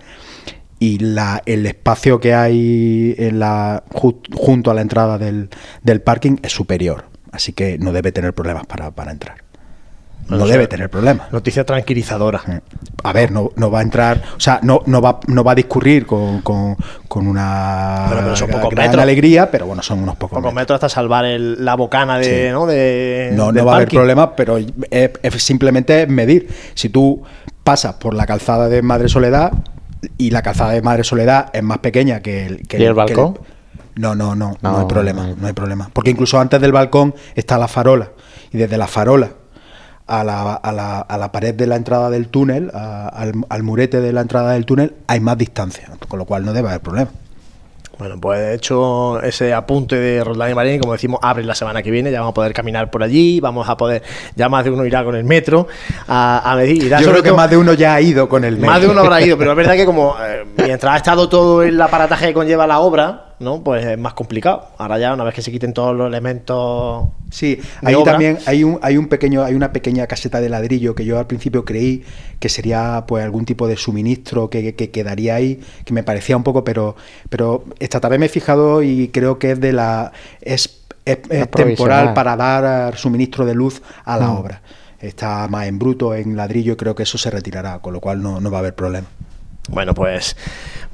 y la, el espacio que hay en la, ju- junto a la entrada del, del parking es superior. Así que no debe tener problemas para, para entrar. No Bueno, o sea, debe tener problemas. Noticia tranquilizadora. A ver, no, no va a entrar, o sea, no, no, va, no va a discurrir con, con, con una Bueno, pero son pocos gran metros. alegría, pero bueno, son unos pocos Pocos metros. metros hasta salvar el- la bocana de, Sí. ¿no? de No, no va a haber parking. problemas, pero es, es simplemente medir. Si tú pasas por la calzada de Madre Soledad y la calzada de Madre Soledad es más pequeña que el... Que ¿Y el que balcón? no, no, no, no, No, hay problema, no hay problema. Porque incluso antes del balcón está la farola. Y desde la farola a la, a la, a la pared de la entrada del túnel, a- al, al murete de la entrada del túnel, hay más distancia. Con lo cual no debe haber problema. Bueno, pues de hecho ese apunte de Roldán y Marín, como decimos, abre la semana que viene, ya vamos a poder caminar por allí, vamos a poder, ya más de uno irá con el metro a, medir. irá Yo creo que todo- más de uno ya ha ido con el Más de metro. uno habrá ido, pero es verdad que como eh, mientras ha estado todo el aparataje que conlleva la obra, ¿no? Pues es más complicado. Ahora ya, una vez que se quiten todos los elementos. Sí, ahí obra, también hay un, hay un pequeño, hay una pequeña caseta de ladrillo que yo al principio creí que sería pues algún tipo de suministro que, que quedaría ahí, que me parecía un poco, pero, pero esta tarde me he fijado y creo que es de la es, es- es Es temporal para dar suministro de luz a la Mm. obra. Está más en bruto, en ladrillo, y creo que eso se retirará, con lo cual no, no va a haber problema. Bueno, pues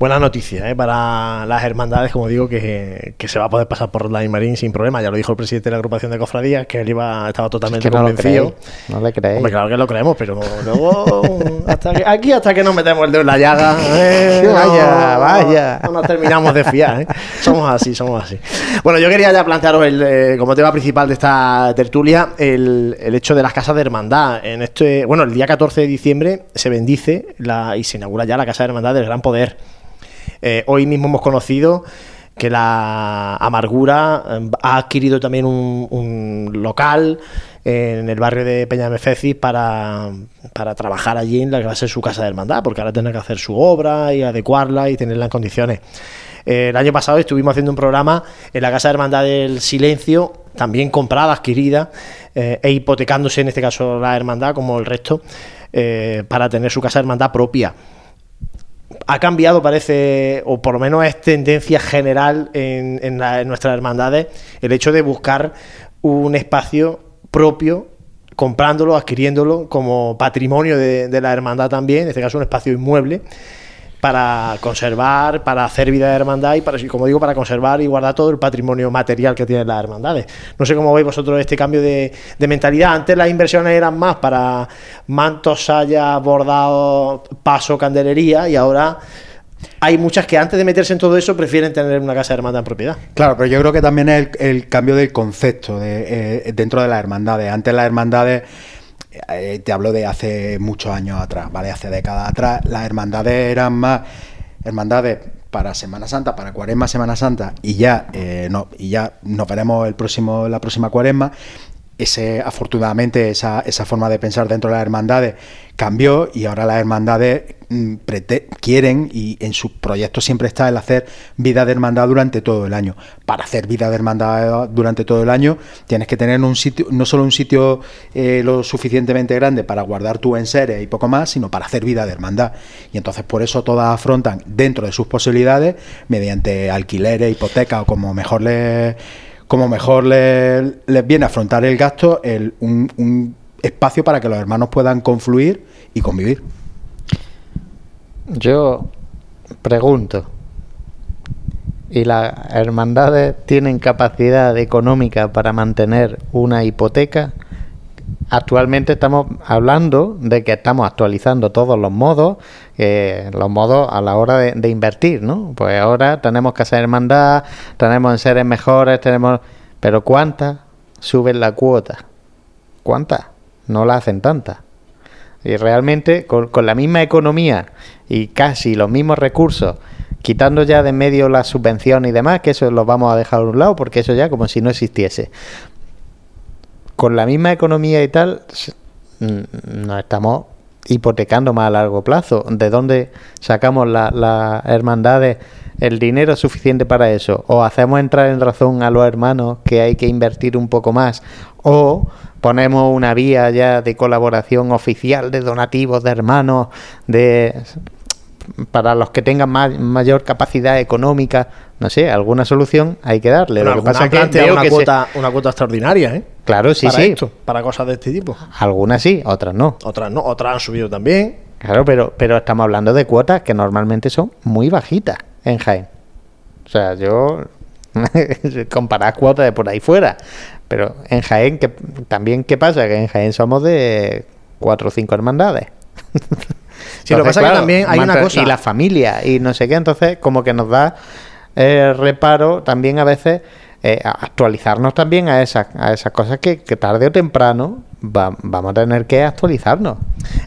buena noticia ¿eh? para las hermandades, como digo, que, que se va a poder pasar por Roldán y Marín sin problema. Ya lo dijo el presidente de la agrupación de cofradías, que él iba, estaba totalmente que no lo convencido. no le creéis. Hombre, claro que lo creemos, pero luego hasta que- aquí hasta que nos metemos el dedo en la llaga, ¿eh? Vaya, no- vaya. no nos terminamos de fiar, ¿eh? Somos así, somos así. Bueno, yo quería ya plantearos el, eh, como tema principal de esta tertulia el, el hecho de las casas de hermandad. En este, bueno, el día 14 de diciembre se bendice la, y se inaugura ya la casa de hermandad del Gran Poder. Eh, hoy mismo hemos conocido que la Amargura eh, ha adquirido también un, un local en el barrio de Peñamefecis para, para trabajar allí en la que va a ser su casa de hermandad, porque ahora tendrá que hacer su obra y adecuarla y tenerla en condiciones. Eh, el año pasado estuvimos haciendo un programa en la Casa de Hermandad del Silencio, también comprada, adquirida, eh, e hipotecándose en este caso la hermandad, como el resto, para tener su casa de hermandad propia ha cambiado, parece, o por lo menos es tendencia general en, en nuestras hermandades, el hecho de buscar un espacio propio, comprándolo, adquiriéndolo como patrimonio de, de la hermandad también, en este caso un espacio inmueble, para conservar, para hacer vida de hermandad y para, como digo, para conservar y guardar todo el patrimonio material que tienen las hermandades. No sé cómo veis vosotros este cambio de, de mentalidad. Antes las inversiones eran más para mantos, sayas, bordados, paso, candelería y ahora hay muchas que antes de meterse en todo eso prefieren tener una casa de hermandad en propiedad. Claro, pero yo creo que también es el, cambio del concepto eh, dentro de las hermandades. Antes las hermandades, eh, te hablo de hace muchos años atrás, ¿vale? Hace décadas atrás, las hermandades eran más hermandades para Semana Santa, para Cuaresma, Semana Santa, y ya, eh, no, y ya nos veremos el próximo, la próxima Cuaresma. Ese, afortunadamente esa, esa forma de pensar dentro de las hermandades cambió y ahora las hermandades mm, quieren y en sus proyectos siempre está el hacer vida de hermandad durante todo el año. Para hacer vida de hermandad durante todo el año tienes que tener un sitio, no solo un sitio eh, lo suficientemente grande para guardar tu enseres y poco más, sino para hacer vida de hermandad. Y entonces por eso todas afrontan dentro de sus posibilidades mediante alquileres, hipotecas o como mejor les como mejor les, les viene afrontar el gasto, el, un, un espacio para que los hermanos puedan confluir y convivir. Yo pregunto, ¿y las hermandades tienen capacidad económica para mantener una hipoteca? Actualmente estamos hablando de que estamos actualizando todos los modos, eh, los modos a la hora de, invertir, ¿no? Pues ahora tenemos que hacer hermandad, tenemos en seres mejores, tenemos... Pero ¿cuántas suben la cuota? ¿Cuántas? No la hacen tantas. Y realmente con, la misma economía y casi los mismos recursos, quitando ya de medio las subvenciones y demás, que eso lo vamos a dejar a un lado porque eso ya como si no existiese. Con la misma economía y tal, mm, nos estamos hipotecando más a largo plazo. ¿De dónde sacamos la- las hermandades el dinero suficiente para eso? ¿O hacemos entrar en razón a los hermanos que hay que invertir un poco más? ¿O ponemos una vía ya de colaboración oficial de donativos de hermanos, de para los que tengan ma- mayor capacidad económica, no sé, alguna solución hay que darle. Pero Lo que pasa es que veo una, que se- cuota, una cuota extraordinaria, ¿eh? Claro, sí, para sí. esto, para cosas de este tipo. Algunas sí, otras no. Otras no, otras han subido también. Claro, pero, pero estamos hablando de cuotas que normalmente son muy bajitas en Jaén. O sea, yo comparar cuotas de por ahí fuera. Pero en Jaén, que también, ¿qué pasa? Que en Jaén somos de cuatro o cinco hermandades. Sí, lo que pasa es que también hay una cosa- Y la familia y no sé qué, entonces como que nos da eh, reparo también a veces eh, actualizarnos también a esas, a esas cosas que, tarde o temprano va- vamos a tener que actualizarnos.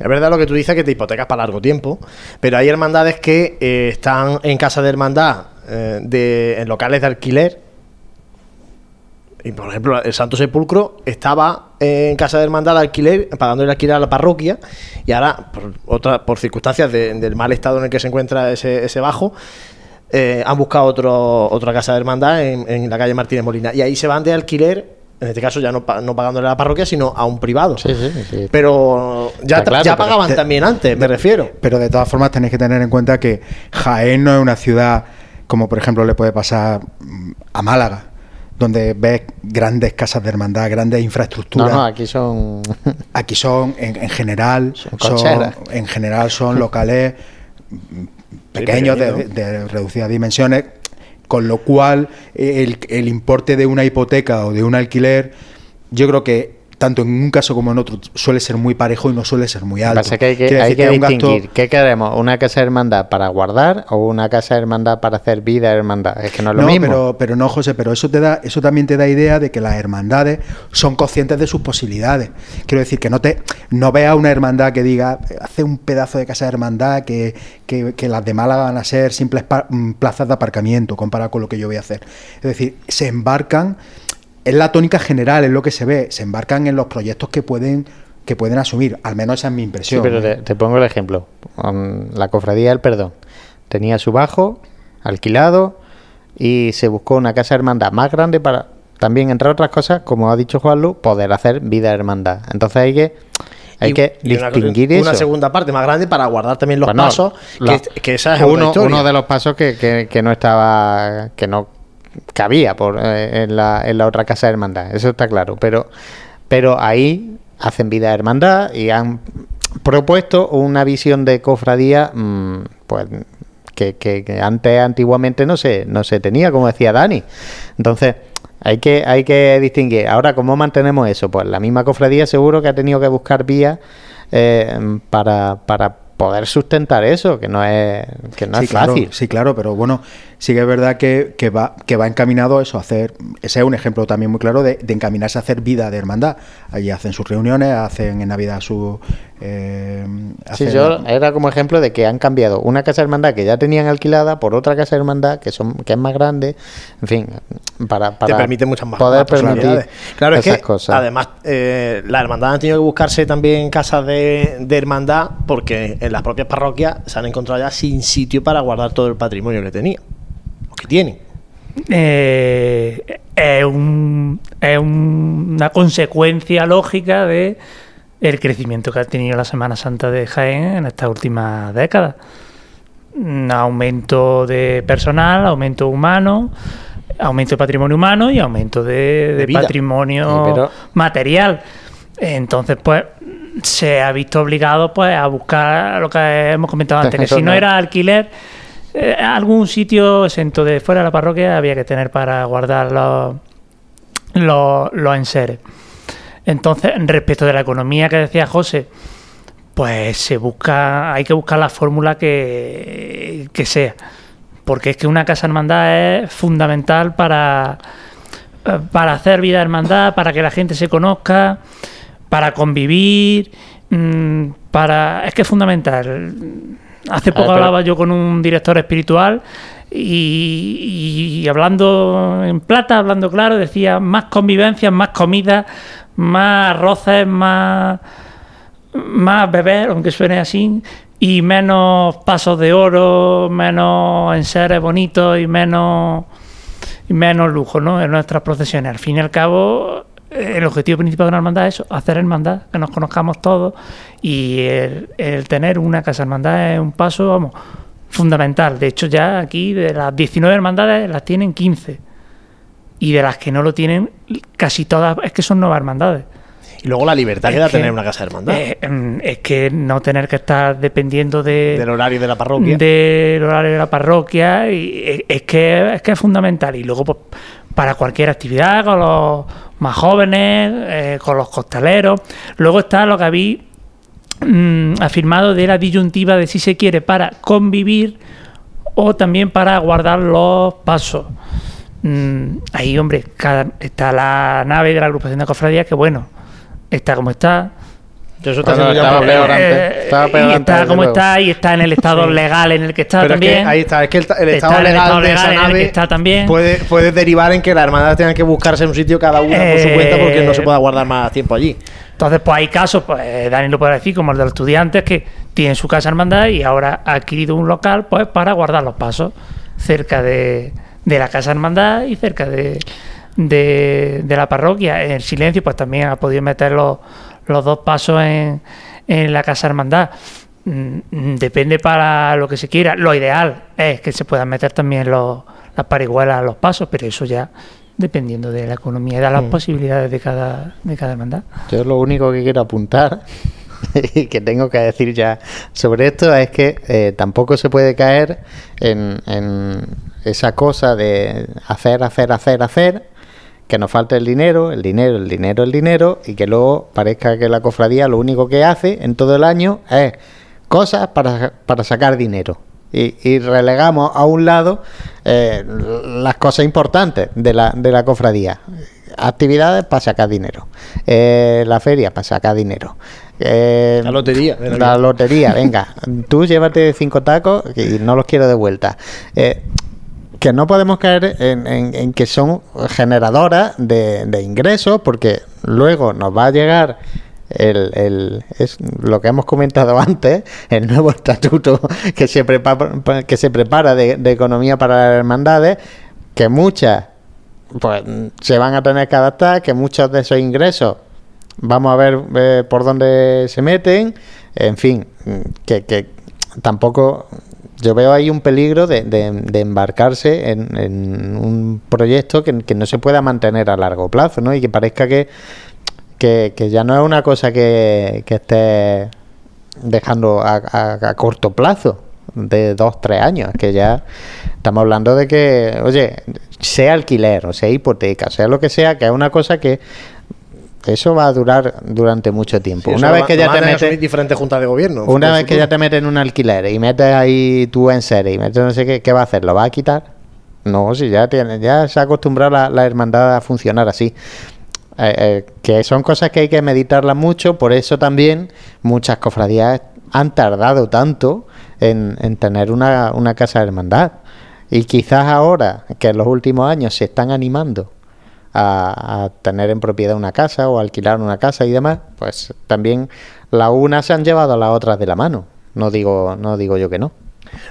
Es verdad lo que tú dices que te hipotecas para largo tiempo, pero hay hermandades que eh, están en casa de hermandad, de, en locales de alquiler. Y por ejemplo, el Santo Sepulcro estaba en casa de hermandad alquiler, pagando el alquiler a la parroquia, y ahora, por, otra, por circunstancias de- del mal estado en el que se encuentra ese bajo, eh, han buscado otro, otra casa de hermandad en, en la calle Martínez Molina. Y ahí se van de alquiler, en este caso ya no, no pagándole a la parroquia, sino a un privado. Sí, sí, sí. Pero ya, claro, ya pagaban te- también antes, me refiero. Pero de todas formas tenéis que tener en cuenta que Jaén no es una ciudad como por ejemplo le puede pasar a Málaga, donde ves grandes casas de hermandad, grandes No, infraestructuras. no, aquí son... Aquí son, en, en general, Son son, en general son locales pequeños, de, reducidas dimensiones, con lo cual el, el importe de una hipoteca o de un alquiler, yo creo que tanto en un caso como en otro suele ser muy parejo y no suele ser muy alto. pasa que hay que, hay gasto- distinguir. ¿Qué queremos? ¿Una casa de hermandad para guardar o una casa de hermandad para hacer vida de hermandad? Es que no es lo no, mismo. Pero, pero no, José, pero eso te da, eso también te da idea de que las hermandades son conscientes de sus posibilidades. Quiero decir que no te, no veas una hermandad que diga, hace un pedazo de casa de hermandad que, que- que las de Málaga van a ser simples mm, plazas de aparcamiento comparado con lo que yo voy a hacer. Es decir, se embarcan, es la tónica general, es lo que se ve, se embarcan en los proyectos que pueden, que pueden asumir. Al menos esa es mi Sí, impresión. pero ¿eh? te, te pongo el ejemplo. Um, la cofradía del perdón tenía su bajo alquilado y se buscó una casa de hermandad más grande para también, entre otras cosas, como ha dicho Juanlu, poder hacer vida de hermandad. Entonces hay que, hay Y- que y una- distinguir una, eso. segunda parte más grande para guardar también los Bueno, pasos, la- que, que esa es uno, uno de los pasos que, que- que no estaba, que no cabía por, eh, en, la, en la otra casa de hermandad, eso está claro. Pero, pero ahí hacen vida de hermandad y han propuesto una visión de cofradía, mm, pues que, que- que antes, antiguamente no se, no se tenía, como decía Dani. Entonces, hay que, hay que distinguir. Ahora, ¿cómo mantenemos eso? Pues la misma cofradía seguro que ha tenido que buscar vías eh, para, para poder sustentar eso, que no es, que no sí, es claro, fácil. sí, claro, pero bueno, sí que es verdad que, que va, que va encaminado a eso, a hacer, ese es un ejemplo también muy claro de, de encaminarse a hacer vida de hermandad. Allí hacen sus reuniones, hacen en Navidad su, eh, Sí, yo era como ejemplo de que han cambiado una casa hermandad que ya tenían alquilada por otra casa hermandad que son que es más grande, en fin, para, para te permite muchas más, poder más permitir Claro, es esas que cosas. además eh, las hermandades han tenido que buscarse también casas de, de hermandad porque en las propias parroquias se han encontrado ya sin sitio para guardar todo el patrimonio que tenían, o que tienen. eh, es, un- es un- una consecuencia lógica de el crecimiento que ha tenido la Semana Santa de Jaén en estas últimas décadas. Un aumento de personal, aumento humano, aumento de patrimonio humano y aumento de, patrimonio pero- material. Entonces, pues se ha visto obligado pues a buscar lo que hemos comentado antes, que si no no- era alquiler, eh, algún sitio exento de fuera de la parroquia había que tener para guardar los, los, los enseres. Entonces, respecto de la economía que decía José, pues se busca, hay que buscar la fórmula que, que sea. Porque es que una casa hermandad es fundamental para, para hacer vida hermandad, para que la gente se conozca, para convivir, mm, para es que es fundamental. Hace poco ver, pero- hablaba yo con un director espiritual y, y hablando en plata, hablando claro, decía más convivencia, más comida, más roces, más más beber, aunque suene así, y menos pasos de oro, menos enseres bonitos y menos menos lujo, ¿no? En nuestras procesiones. Al fin y al cabo, el objetivo principal de una hermandad es eso, hacer hermandad, que nos conozcamos todos y el, el tener una casa hermandad es un paso, vamos, fundamental. De hecho, ya aquí de las 19 hermandades las tienen 15 y de las que no lo tienen, casi todas es que son nuevas hermandades. Y luego la libertad Es que da tener una casa de hermandad. Eh, mm, es que no tener que estar dependiendo de, del horario de la parroquia. del horario de la parroquia y es- es que es que es fundamental y luego pues, para cualquier actividad con los más jóvenes eh, con los costaleros luego está lo que habéis mm, afirmado de la disyuntiva de si se quiere para convivir o también para guardar los pasos Mm, ahí hombre cada- está la nave de la agrupación de cofradías que bueno está como está Eso está Bueno, siendo ya un estaba problema. peor antes, eh, estaba peor y antes, está como luego. está y está en el estado legal en el que está Pero es que también. ahí está, es que el, el Está estado en el legal estado de legal esa en el que está también. Puede, puede derivar en que las hermandades tengan que buscarse un sitio cada una por su Eh, cuenta porque no se pueda guardar más tiempo allí. Entonces, pues hay casos, pues Dani lo puede decir, como el de los estudiantes que tienen su casa hermandad y ahora ha adquirido un local pues para guardar los pasos cerca de, de la casa hermandad y cerca de, de, de la parroquia. En el silencio, pues también ha podido meter los, los dos pasos en, en la casa hermandad. Mm, Depende para lo que se quiera. Lo ideal es que se puedan meter también los, las parihuelas a los pasos, pero eso ya dependiendo de la economía y de las Mm. posibilidades de cada, de cada hermandad. Yo lo único que quiero apuntar que tengo que decir ya sobre esto es que eh, tampoco se puede caer en, en esa cosa de hacer, hacer, hacer, hacer, que nos falta el dinero, el dinero, el dinero, el dinero, y que luego parezca que la cofradía lo único que hace en todo el año es cosas para, para sacar dinero. Y, y relegamos a un lado eh, las cosas importantes de la, de la cofradía. Actividades para sacar dinero. Eh, la feria para sacar dinero. Eh, La lotería, La lotería, venga. Tú llévate cinco tacos y no los quiero de vuelta. Eh, que no podemos caer en, en- en que son generadoras de, de ingresos, porque luego nos va a llegar el, el- es lo que hemos comentado antes, el nuevo estatuto que se prepara, que se prepara de, de economía para las hermandades, que muchas pues se van a tener que adaptar, que muchos de esos ingresos vamos a ver por dónde se meten, en fin, que, que tampoco yo veo ahí un peligro de, de- embarcarse en, en un proyecto que, no se pueda mantener a largo plazo, ¿no? Y que parezca que, que, que ya no es una cosa que, que esté dejando a, a- a corto plazo de dos, tres años, que ya estamos hablando de que, oye, sea alquiler o sea hipoteca, sea lo que sea, que es una cosa que eso va a durar durante mucho tiempo. Sí, una vez que ya te metes diferentes juntas de gobierno. una en vez que ya te metes en un alquiler y metes ahí tu enseres y metes no sé qué, ¿qué va a hacer? ¿Lo va a quitar? No, si ya tiene, ya se ha acostumbrado la, la hermandad a funcionar así. Eh, eh, que son cosas que hay que meditarlas mucho, por eso también muchas cofradías han tardado tanto en, en tener una, una casa de hermandad. Y quizás ahora, que en los últimos años se están animando a, a tener en propiedad una casa o alquilar una casa y demás, pues también las unas se han llevado a las otras de la mano. No digo, no digo yo que no.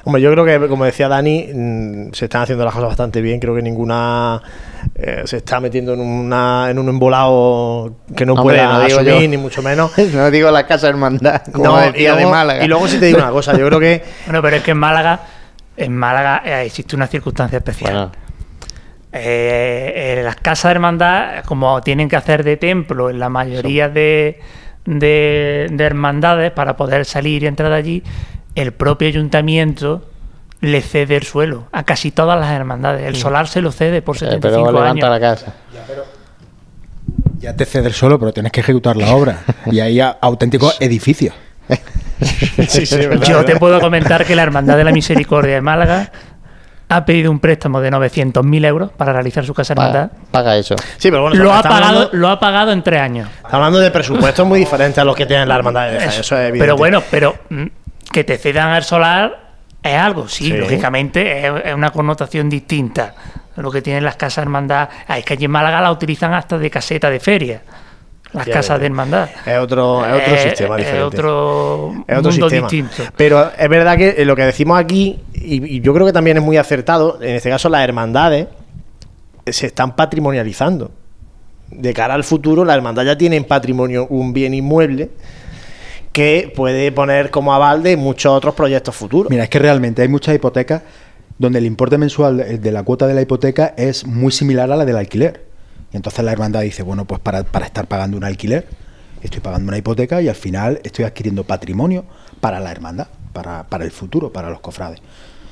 Hombre, yo creo que, como decía Dani, mm, se están haciendo las cosas bastante bien. Creo que ninguna eh, se está metiendo en, una, en un embolado que no Hombre, pueda no digo asumir, yo. ni mucho menos. no digo la casa hermandad, como No, y decía de luego, Málaga. y luego sí te digo una cosa, yo creo que Bueno, pero es que en Málaga, en Málaga eh, existe una circunstancia especial. Bueno, Eh, eh, las casas de hermandad, como tienen que hacer de templo en la mayoría de, de, de hermandades para poder salir y entrar de allí, el propio ayuntamiento le cede el suelo a casi todas las hermandades. El solar se lo cede por eh, 75 pero levanta años. la casa. Ya te cede el suelo, pero tienes que ejecutar la obra. Y hay a- auténticos edificios. sí, sí, es verdad, Yo te puedo comentar que la Hermandad de la Misericordia de Málaga ha pedido un préstamo de 900.000 euros para realizar su casa hermandad. Paga, paga eso. Sí, pero bueno, Lo ha, pagado, hablando- lo ha pagado en tres años. estamos hablando de presupuestos muy diferentes a los que tienen las hermandades de Jaén, eso es evidente. Pero bueno, pero mm, que te cedan el solar es algo, sí, Sí. lógicamente es, es una connotación distinta. Lo que tienen las casas hermandad, ah, es que allí en Málaga la utilizan hasta de caseta de feria. Las casas de hermandad. Es otro, es otro Eh, sistema es diferente. otro es otro mundo sistema. distinto. Pero es verdad que eh, lo que decimos aquí, y, y yo creo que también es muy acertado, en este caso las hermandades eh, se están patrimonializando. De cara al futuro, la hermandad ya tiene en patrimonio un bien inmueble que puede poner como aval de muchos otros proyectos futuros. Mira, es que realmente hay muchas hipotecas donde el importe mensual de la cuota de la hipoteca es muy similar a la del alquiler. Y entonces la hermandad dice, bueno, pues para, para estar pagando un alquiler, estoy pagando una hipoteca y al final estoy adquiriendo patrimonio para la hermandad, para, para el futuro, para los cofrades.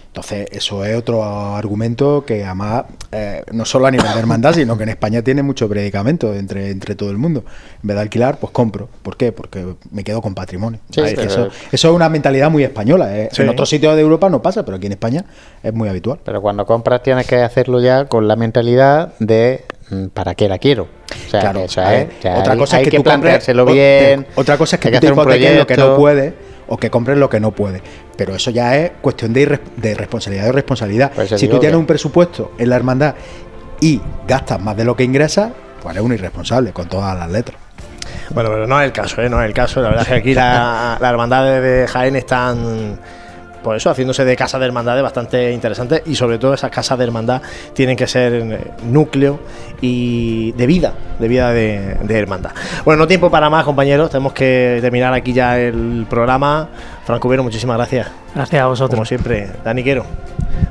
Entonces, eso es otro argumento que además, eh, no solo a nivel de hermandad, sino que en España tiene mucho predicamento entre, entre todo el mundo. En vez de alquilar, pues compro. ¿Por qué? Porque me quedo con patrimonio. Sí, Ahí, pero- eso, eso es una mentalidad muy española. ¿eh? Sí. En otros sitios de Europa no pasa, pero aquí en España es muy habitual. Pero cuando compras tienes que hacerlo ya con la mentalidad de ¿para qué la quiero? O sea, Claro, eso es, o sea, otra hay- cosa hay es que, que tú compres- planteárselo o- bien. otra cosa es que, tú te hipoteques lo que no puedes o que compres lo que no puedes. Pero eso ya es cuestión de, irre- de responsabilidad y responsabilidad. Si tú tienes que- un presupuesto en la hermandad y gastas más de lo que ingresas, pues eres un irresponsable con todas las letras. Bueno, pero no es el caso, ¿eh? no es el caso. La verdad es que aquí la- las hermandades de Jaén están, por eso, haciéndose de casas de hermandades bastante interesantes y sobre todo esas casas de hermandad tienen que ser eh, núcleo y de vida, de vida de, de hermandad. Bueno, no tiempo para más, compañeros. Tenemos que terminar aquí ya el programa. Franco Vero, muchísimas gracias. Gracias a vosotros. Como siempre, Dani Quero.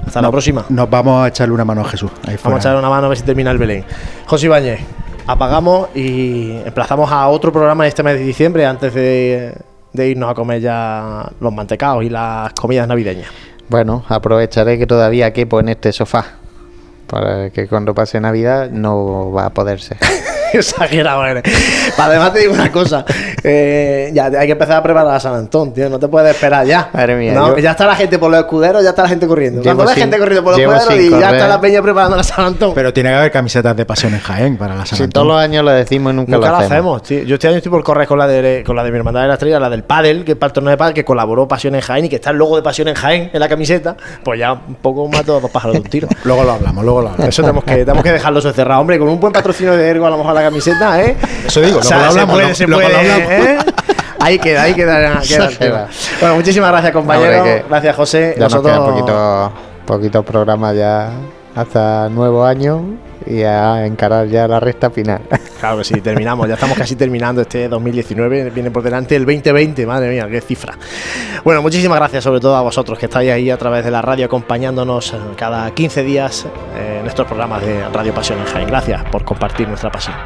Hasta la próxima. Nos vamos a echarle una mano a Jesús. Ahí Vamos a fuera. echar una mano a ver si termina el Belén. José Ibáñez, apagamos y emplazamos a otro programa este mes de diciembre antes de, de irnos a comer ya los mantecaos y las comidas navideñas. Bueno, aprovecharé que todavía quepo en este sofá. Para que cuando pase Navidad no va a poderse. Exagerado eres. Además te digo una cosa, eh, ya hay que empezar a preparar a San Antón, tío, no te puedes esperar ya. Madre mía, No, yo- que ya está la gente por los escuderos, ya está la gente corriendo. Cuando sin- gente corriendo por los escuderos y ya está la peña preparando la San Antón. Pero tiene que haber camisetas de pasión en Jaén para la San Si Antón. todos los años lo decimos y nunca, Nunca lo lo hacemos. hacemos, tío. Yo este año estoy por correr con la de con la de mi hermandad de la estrella, la del pádel, que es para el torneo de pádel, que colaboró Pasión en Jaén y que está el logo de Pasión en Jaén en la camiseta, pues ya un poco mato a dos pájaros de un tiro. Luego lo hablamos, luego lo hablamos. Eso tenemos que, tenemos que dejarlo cerrado, hombre, con un buen patrocinio de Ergo a lo mejor la camiseta, ¿eh? Eso digo, O sea, lo se hablamos, puede, se puede, hablamos. ¿eh? Ahí queda, ahí queda, queda el Se tema. va. Bueno, muchísimas gracias, compañero. Hombre, gracias, José. Ya nos queda poquito, poquito programa ya hasta nuevo año y a encarar ya la recta final. Claro que sí, terminamos, ya estamos casi terminando este 2019, viene por delante el 2020, madre mía, qué cifra. Bueno, muchísimas gracias sobre todo a vosotros que estáis ahí a través de la radio acompañándonos cada 15 días en estos programas de Radio Pasión en Jaén. Gracias por compartir nuestra pasión.